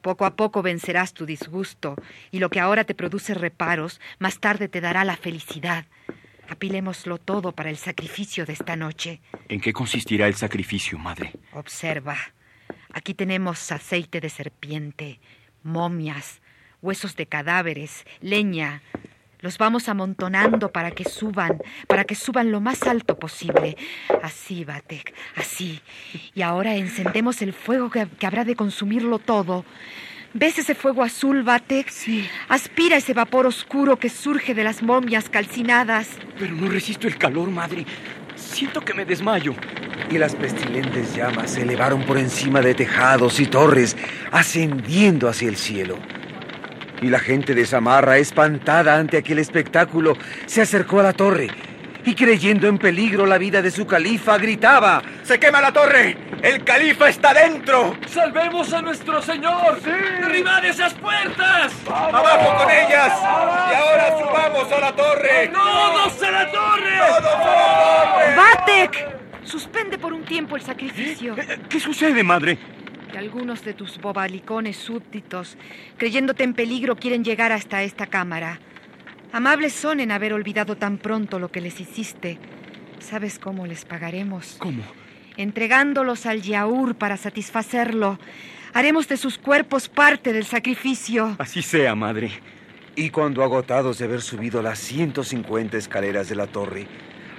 Poco a poco vencerás tu disgusto, y lo que ahora te produce reparos, más tarde te dará la felicidad. Apilémoslo todo para el sacrificio de esta noche. ¿En qué consistirá el sacrificio, madre? Observa. Aquí tenemos aceite de serpiente, momias, huesos de cadáveres, leña, los vamos amontonando para que suban, para que suban lo más alto posible. Así, Batek, así. Y ahora encendemos el fuego que, que habrá de consumirlo todo. ¿Ves ese fuego azul, Batek? Sí. Aspira ese vapor oscuro que surge de las momias calcinadas. Pero no resisto el calor, madre. Siento que me desmayo. Y las pestilentes llamas se elevaron por encima de tejados y torres, ascendiendo hacia el cielo. Y la gente de Samarra, espantada ante aquel espectáculo, se acercó a la torre y creyendo en peligro la vida de su califa, gritaba, ¡Se quema la torre! ¡El califa está dentro! ¡Salvemos a nuestro señor! ¡Sí! ¡Derribad esas puertas! ¡Abajo con ellas! ¡Y ahora subamos a la torre! ¡Todos a la torre! ¡Todos a la torre! ¡Batek! Suspende por un tiempo el sacrificio. ¿Qué sucede, madre? Que algunos de tus bobalicones súbditos, creyéndote en peligro, quieren llegar hasta esta cámara. Amables son en haber olvidado tan pronto lo que les hiciste. ¿Sabes cómo les pagaremos? ¿Cómo? Entregándolos al Yaur para satisfacerlo. Haremos de sus cuerpos parte del sacrificio. Así sea, madre. Y cuando agotados de haber subido las 150 escaleras de la torre,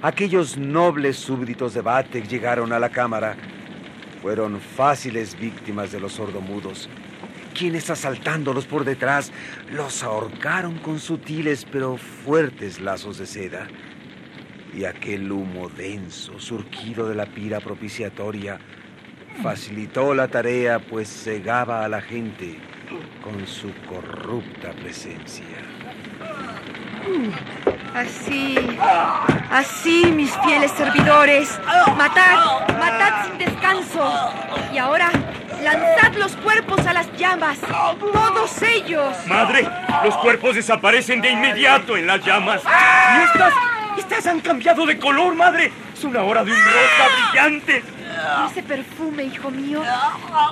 aquellos nobles súbditos de Batek llegaron a la cámara. Fueron fáciles víctimas de los sordomudos quienes asaltándolos por detrás los ahorcaron con sutiles pero fuertes lazos de seda. Y aquel humo denso surgido de la pira propiciatoria facilitó la tarea pues cegaba a la gente con su corrupta presencia. Así, así, mis fieles servidores. Matad, matad sin descanso. Y ahora Lanzad los cuerpos a las llamas. Todos ellos. Madre, los cuerpos desaparecen de inmediato en las llamas. Y estas, estas han cambiado de color, madre. Es una hora de un rosa brillante. ¿Y ese perfume, hijo mío?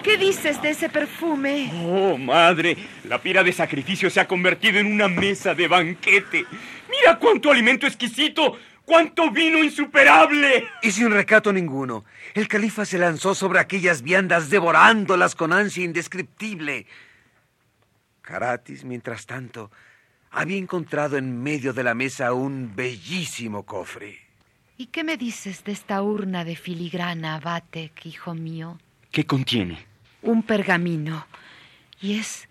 ¿Qué dices de ese perfume? Oh, madre, la pira de sacrificio se ha convertido en una mesa de banquete. Mira cuánto alimento exquisito. ¡Cuánto vino insuperable! Y sin recato ninguno, el califa se lanzó sobre aquellas viandas devorándolas con ansia indescriptible. Caratis, mientras tanto, había encontrado en medio de la mesa un bellísimo cofre. ¿Y qué me dices de esta urna de filigrana, Batek, hijo mío? ¿Qué contiene? Un pergamino. Y es...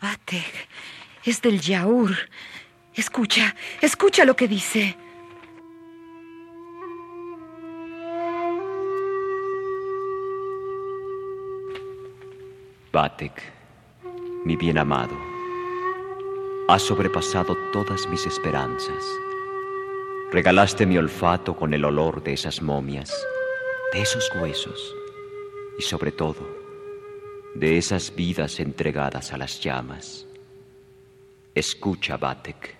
Batek, es del Yaur. Escucha, escucha lo que dice. Batek, mi bien amado, has sobrepasado todas mis esperanzas. Regalaste mi olfato con el olor de esas momias, de esos huesos y sobre todo de esas vidas entregadas a las llamas. Escucha, Batek,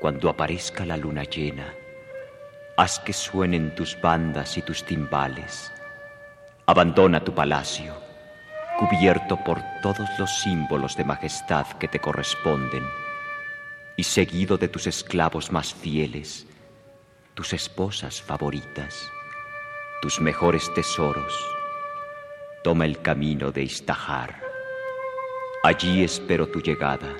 cuando aparezca la luna llena, haz que suenen tus bandas y tus timbales. Abandona tu palacio cubierto por todos los símbolos de majestad que te corresponden, y seguido de tus esclavos más fieles, tus esposas favoritas, tus mejores tesoros, toma el camino de Istahar. Allí espero tu llegada,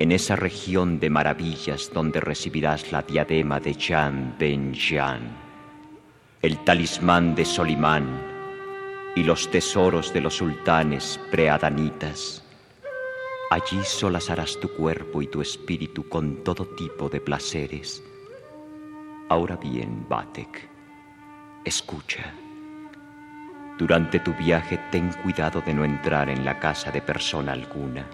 en esa región de maravillas donde recibirás la diadema de Jan Ben Jan, el talismán de Solimán, y los tesoros de los sultanes preadanitas. Allí solazarás tu cuerpo y tu espíritu con todo tipo de placeres. Ahora bien, Batek, escucha. Durante tu viaje ten cuidado de no entrar en la casa de persona alguna.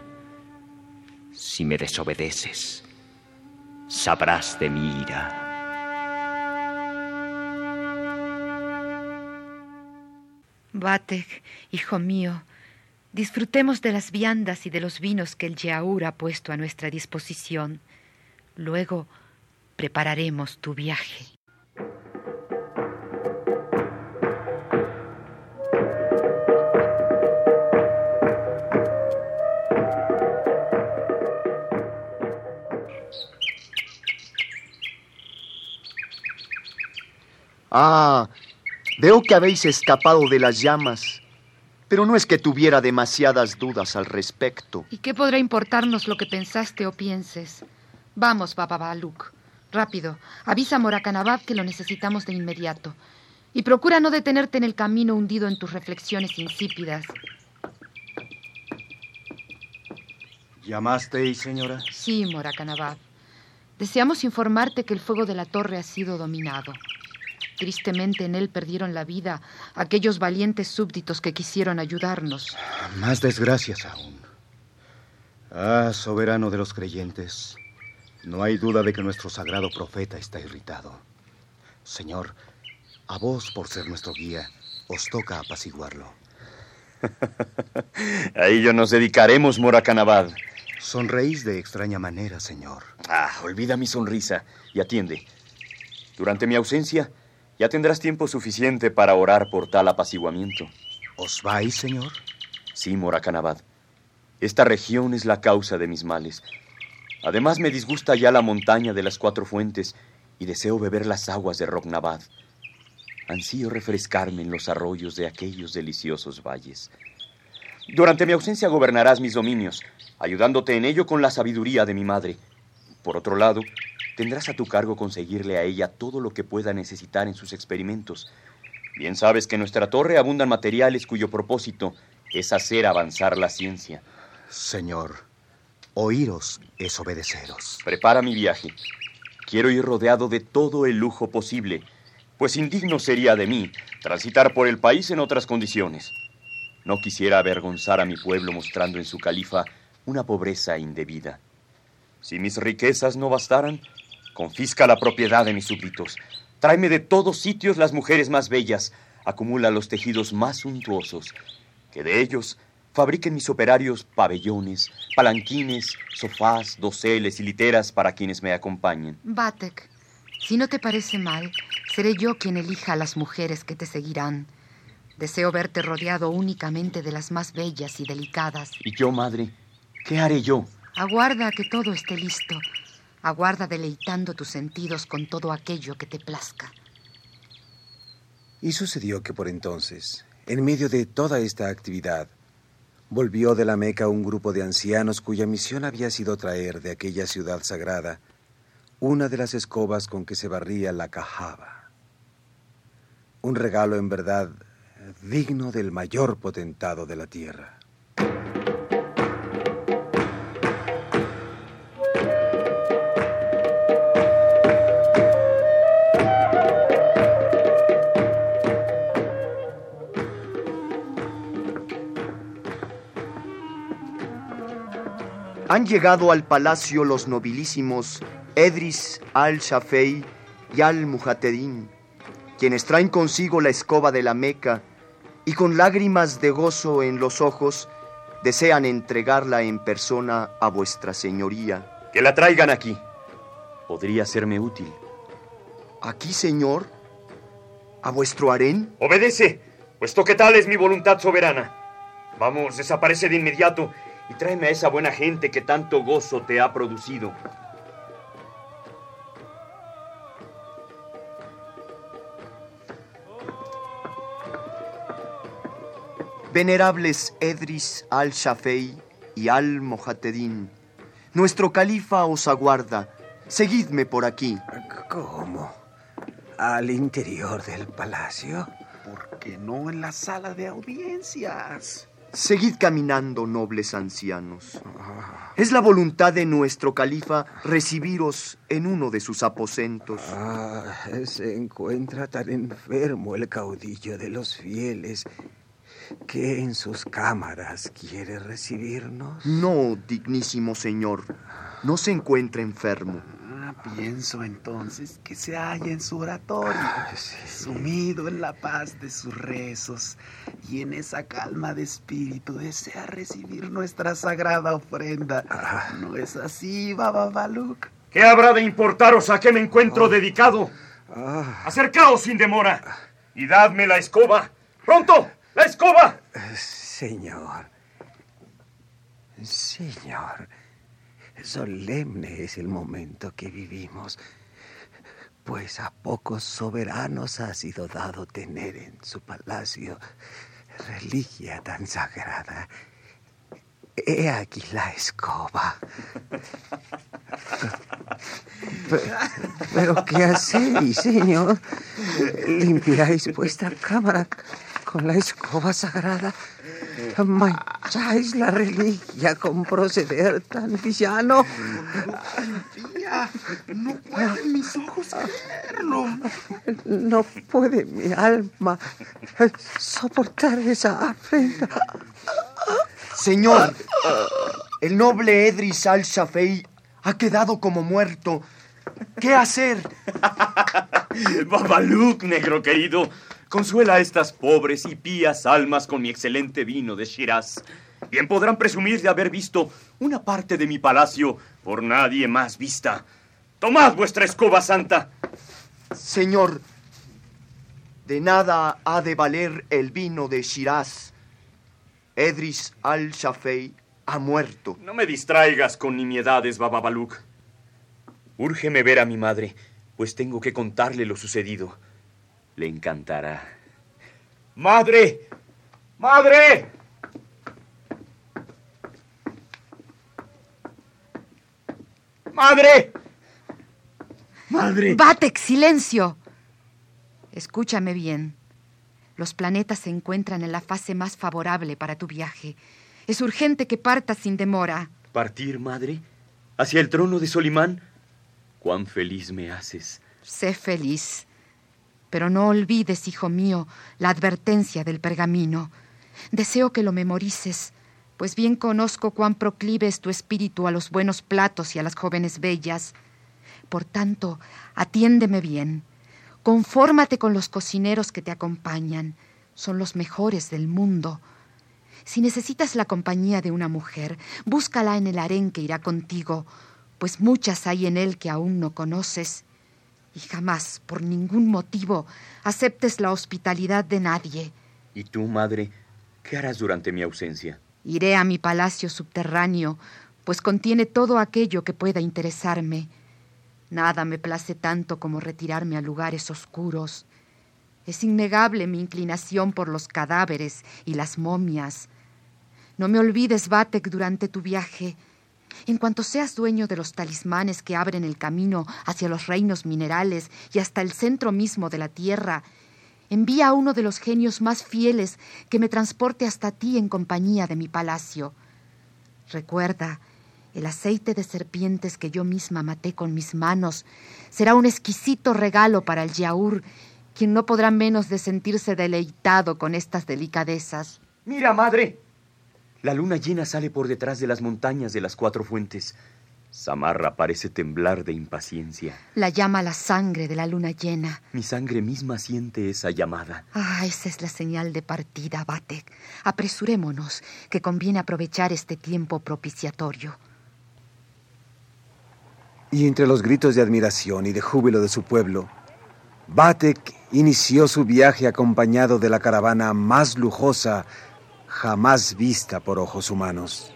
Si me desobedeces, sabrás de mi ira. Batek, hijo mío, disfrutemos de las viandas y de los vinos que el Yaur ha puesto a nuestra disposición. Luego prepararemos tu viaje. Ah, Veo que habéis escapado de las llamas, pero no es que tuviera demasiadas dudas al respecto. ¿Y qué podrá importarnos lo que pensaste o pienses? Vamos, Baba Baluk. Rápido, avisa a Morakanabad que lo necesitamos de inmediato. Y procura no detenerte en el camino hundido en tus reflexiones insípidas. ¿Llamasteis, señora? Sí, Moracanabad. Deseamos informarte que el fuego de la torre ha sido dominado. Tristemente en él perdieron la vida aquellos valientes súbditos que quisieron ayudarnos. Más desgracias aún. Ah, soberano de los creyentes, no hay duda de que nuestro sagrado profeta está irritado. Señor, a vos, por ser nuestro guía, os toca apaciguarlo. (laughs) a ello nos dedicaremos, Moracanabad. Sonreís de extraña manera, señor. Ah, olvida mi sonrisa y atiende. Durante mi ausencia, ya tendrás tiempo suficiente para orar por tal apaciguamiento. ¿Os vais, señor? Sí, Moracanabad. Esta región es la causa de mis males. Además, me disgusta ya la montaña de las cuatro fuentes y deseo beber las aguas de Rognabad. Ansío refrescarme en los arroyos de aquellos deliciosos valles. Durante mi ausencia gobernarás mis dominios, ayudándote en ello con la sabiduría de mi madre. Por otro lado, tendrás a tu cargo conseguirle a ella todo lo que pueda necesitar en sus experimentos. Bien sabes que en nuestra torre abundan materiales cuyo propósito es hacer avanzar la ciencia. Señor, oíros es obedeceros. Prepara mi viaje. Quiero ir rodeado de todo el lujo posible, pues indigno sería de mí transitar por el país en otras condiciones. No quisiera avergonzar a mi pueblo mostrando en su califa una pobreza indebida. Si mis riquezas no bastaran, confisca la propiedad de mis súbditos. Tráeme de todos sitios las mujeres más bellas, acumula los tejidos más suntuosos, que de ellos fabriquen mis operarios pabellones, palanquines, sofás, doseles y literas para quienes me acompañen. Batek, si no te parece mal, seré yo quien elija a las mujeres que te seguirán. Deseo verte rodeado únicamente de las más bellas y delicadas. ¿Y yo, madre? ¿Qué haré yo? Aguarda a que todo esté listo. Aguarda deleitando tus sentidos con todo aquello que te plazca. Y sucedió que por entonces, en medio de toda esta actividad, volvió de la Meca un grupo de ancianos cuya misión había sido traer de aquella ciudad sagrada una de las escobas con que se barría la cajaba. Un regalo en verdad digno del mayor potentado de la tierra. Han llegado al palacio los nobilísimos Edris al-Shafei y al-Mujatedín, quienes traen consigo la escoba de la Meca y con lágrimas de gozo en los ojos desean entregarla en persona a vuestra señoría. Que la traigan aquí. Podría serme útil. ¿Aquí, señor? ¿A vuestro harén? Obedece, puesto que tal es mi voluntad soberana. Vamos, desaparece de inmediato y tráeme a esa buena gente que tanto gozo te ha producido. Venerables Edris al-Shafei y al-Mojatedín, nuestro califa os aguarda. Seguidme por aquí. ¿Cómo? ¿Al interior del palacio? ¿Por qué no en la sala de audiencias? Seguid caminando, nobles ancianos. Es la voluntad de nuestro califa recibiros en uno de sus aposentos. Ah, se encuentra tan enfermo el caudillo de los fieles que en sus cámaras quiere recibirnos. No, dignísimo señor, no se encuentra enfermo. Ah, pienso entonces que se halla en su oratorio, sumido en la paz de sus rezos y en esa calma de espíritu desea recibir nuestra sagrada ofrenda. Ah. ¿No es así, Baba Baluk? ¿Qué habrá de importaros a qué me encuentro dedicado? Ah. Acercaos sin demora y dadme la escoba. ¡Pronto! ¡La escoba! Señor. Señor. Solemne es el momento que vivimos, pues a pocos soberanos ha sido dado tener en su palacio reliquia tan sagrada. He aquí la escoba. Pero, ¿qué hacéis, señor? ¿Limpiáis vuestra cámara con la escoba sagrada? Ma- traes la reliquia con proceder tan villano? no pueden mis ojos creerlo. No puede mi alma soportar esa afrenta. Señor, el noble Edris al-Shafei ha quedado como muerto. ¿Qué hacer? (laughs) Babaluk, negro querido, consuela a estas pobres y pías almas con mi excelente vino de Shiraz. Bien podrán presumir de haber visto una parte de mi palacio por nadie más vista. Tomad vuestra escoba santa. Señor, de nada ha de valer el vino de Shiraz. Edris al-Shafei ha muerto. No me distraigas con nimiedades, Bababaluk. Úrgeme ver a mi madre, pues tengo que contarle lo sucedido. Le encantará. ¡Madre! ¡Madre! ¡Madre! ¡Madre! Batek, silencio. Escúchame bien. Los planetas se encuentran en la fase más favorable para tu viaje. Es urgente que partas sin demora. ¿Partir, madre? ¿Hacia el trono de Solimán? Cuán feliz me haces. Sé feliz. Pero no olvides, hijo mío, la advertencia del pergamino. Deseo que lo memorices, pues bien conozco cuán proclive es tu espíritu a los buenos platos y a las jóvenes bellas. Por tanto, atiéndeme bien. Confórmate con los cocineros que te acompañan. Son los mejores del mundo. Si necesitas la compañía de una mujer, búscala en el harén que irá contigo, pues muchas hay en él que aún no conoces. Y jamás, por ningún motivo, aceptes la hospitalidad de nadie. ¿Y tú, madre, qué harás durante mi ausencia? Iré a mi palacio subterráneo, pues contiene todo aquello que pueda interesarme. Nada me place tanto como retirarme a lugares oscuros. Es innegable mi inclinación por los cadáveres y las momias. No me olvides, Batek, durante tu viaje. En cuanto seas dueño de los talismanes que abren el camino hacia los reinos minerales y hasta el centro mismo de la tierra, envía a uno de los genios más fieles que me transporte hasta ti en compañía de mi palacio. Recuerda, el aceite de serpientes que yo misma maté con mis manos será un exquisito regalo para el Yaur, quien no podrá menos de sentirse deleitado con estas delicadezas. Mira, madre. La luna llena sale por detrás de las montañas de las cuatro fuentes. Samarra parece temblar de impaciencia. La llama la sangre de la luna llena. Mi sangre misma siente esa llamada. Ah, esa es la señal de partida, Batek. Apresurémonos, que conviene aprovechar este tiempo propiciatorio. Y entre los gritos de admiración y de júbilo de su pueblo, Batek inició su viaje acompañado de la caravana más lujosa jamás vista por ojos humanos.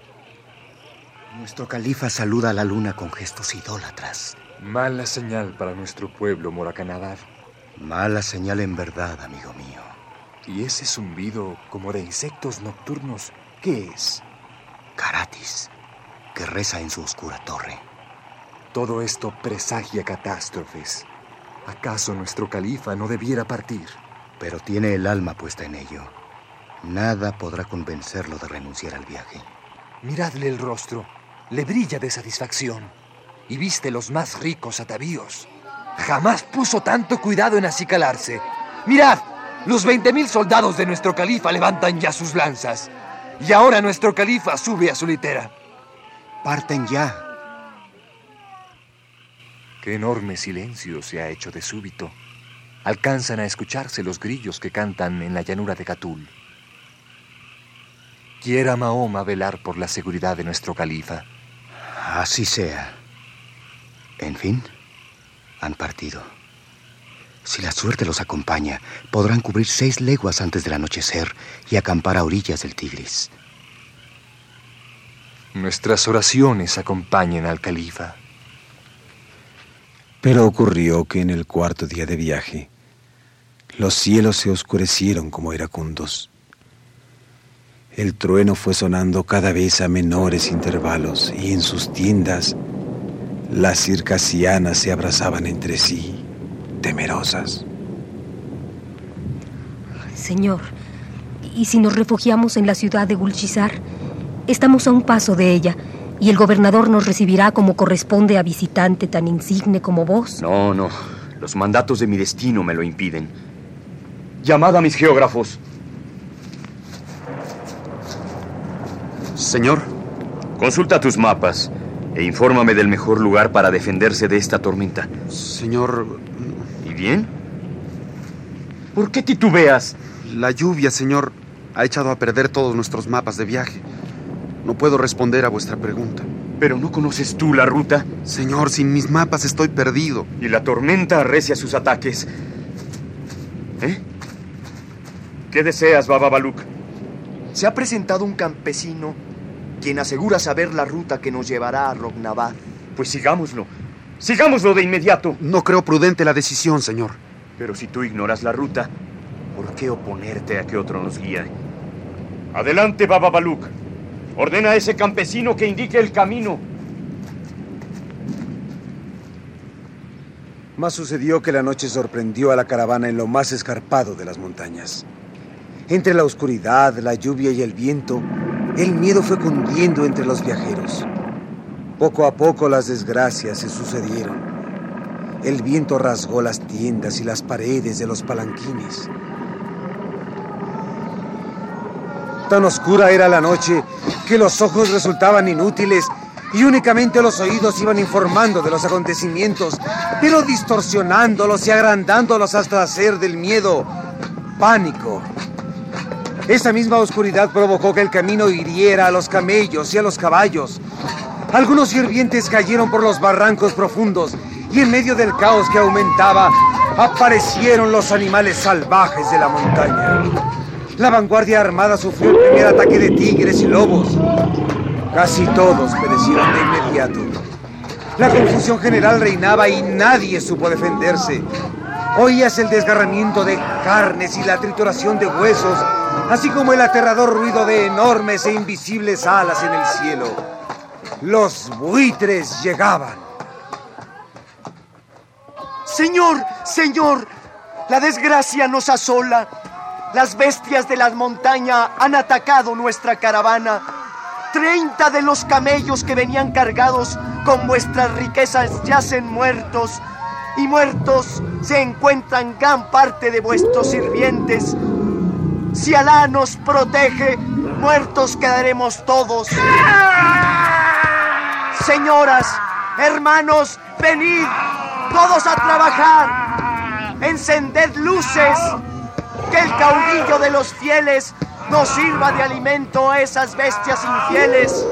Nuestro califa saluda a la luna con gestos idólatras. Mala señal para nuestro pueblo, Moracanadar. Mala señal en verdad, amigo mío. ¿Y ese zumbido como de insectos nocturnos, qué es? Caratis, que reza en su oscura torre. Todo esto presagia catástrofes. ¿Acaso nuestro califa no debiera partir? Pero tiene el alma puesta en ello. Nada podrá convencerlo de renunciar al viaje. Miradle el rostro. Le brilla de satisfacción. Y viste los más ricos atavíos. Jamás puso tanto cuidado en acicalarse. Mirad, los veinte mil soldados de nuestro califa levantan ya sus lanzas. Y ahora nuestro califa sube a su litera. Parten ya. Qué enorme silencio se ha hecho de súbito. Alcanzan a escucharse los grillos que cantan en la llanura de Catul. Quiera Mahoma velar por la seguridad de nuestro califa. Así sea. En fin, han partido. Si la suerte los acompaña, podrán cubrir seis leguas antes del anochecer y acampar a orillas del Tigris. Nuestras oraciones acompañen al califa. Pero ocurrió que en el cuarto día de viaje, los cielos se oscurecieron como iracundos. El trueno fue sonando cada vez a menores intervalos y en sus tiendas las circasianas se abrazaban entre sí, temerosas. Señor, ¿y si nos refugiamos en la ciudad de Gulchizar? Estamos a un paso de ella y el gobernador nos recibirá como corresponde a visitante tan insigne como vos. No, no. Los mandatos de mi destino me lo impiden. Llamad a mis geógrafos. Señor. Consulta tus mapas e infórmame del mejor lugar para defenderse de esta tormenta. Señor... ¿Y bien? ¿Por qué titubeas? La lluvia, señor, ha echado a perder todos nuestros mapas de viaje. No puedo responder a vuestra pregunta. ¿Pero no conoces tú la ruta? Señor, sin mis mapas estoy perdido. Y la tormenta arrecia sus ataques. ¿Eh? ¿Qué deseas, Baba Baluk? Se ha presentado un campesino quien asegura saber la ruta que nos llevará a Rognabad. Pues sigámoslo. Sigámoslo de inmediato. No creo prudente la decisión, señor. Pero si tú ignoras la ruta, ¿por qué oponerte a que otro nos guíe? Adelante, Baba Baluk. Ordena a ese campesino que indique el camino. Más sucedió que la noche sorprendió a la caravana en lo más escarpado de las montañas. Entre la oscuridad, la lluvia y el viento, el miedo fue cundiendo entre los viajeros. Poco a poco las desgracias se sucedieron. El viento rasgó las tiendas y las paredes de los palanquines. Tan oscura era la noche que los ojos resultaban inútiles y únicamente los oídos iban informando de los acontecimientos, pero distorsionándolos y agrandándolos hasta hacer del miedo pánico. Esa misma oscuridad provocó que el camino hiriera a los camellos y a los caballos. Algunos sirvientes cayeron por los barrancos profundos y en medio del caos que aumentaba aparecieron los animales salvajes de la montaña. La vanguardia armada sufrió el primer ataque de tigres y lobos. Casi todos perecieron de inmediato. La confusión general reinaba y nadie supo defenderse. Oías el desgarramiento de carnes y la trituración de huesos, así como el aterrador ruido de enormes e invisibles alas en el cielo. Los buitres llegaban. Señor, señor, la desgracia nos asola. Las bestias de la montaña han atacado nuestra caravana. Treinta de los camellos que venían cargados con vuestras riquezas yacen muertos. Y muertos se encuentran gran parte de vuestros sirvientes. Si Alá nos protege, muertos quedaremos todos. Señoras, hermanos, venid, todos a trabajar. Encended luces que el caudillo de los fieles nos sirva de alimento a esas bestias infieles.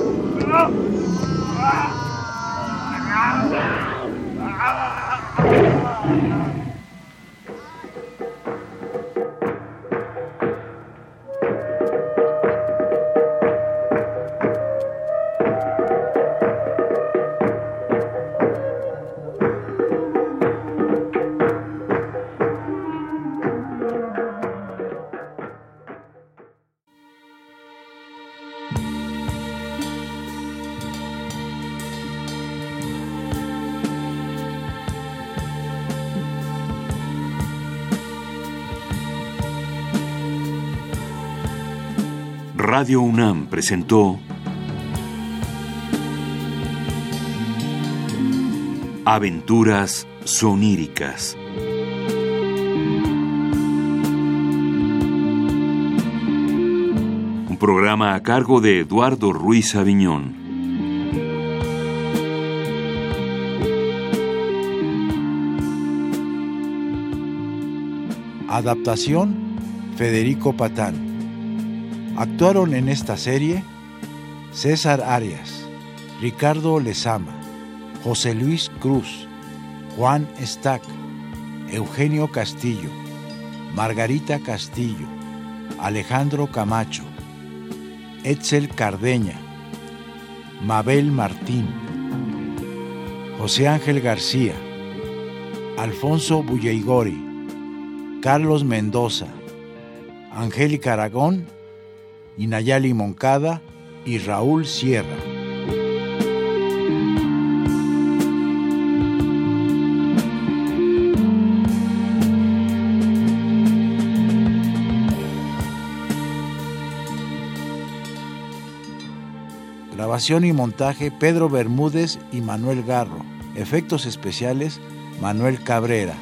Radio UNAM presentó Aventuras soníricas. Un programa a cargo de Eduardo Ruiz Aviñón. Adaptación Federico Patán. Actuaron en esta serie César Arias, Ricardo Lezama, José Luis Cruz, Juan Stack, Eugenio Castillo, Margarita Castillo, Alejandro Camacho, Etzel Cardeña, Mabel Martín, José Ángel García, Alfonso Bulleigori, Carlos Mendoza, Angélica Aragón y Nayali Moncada y Raúl Sierra. Grabación y montaje Pedro Bermúdez y Manuel Garro. Efectos especiales Manuel Cabrera.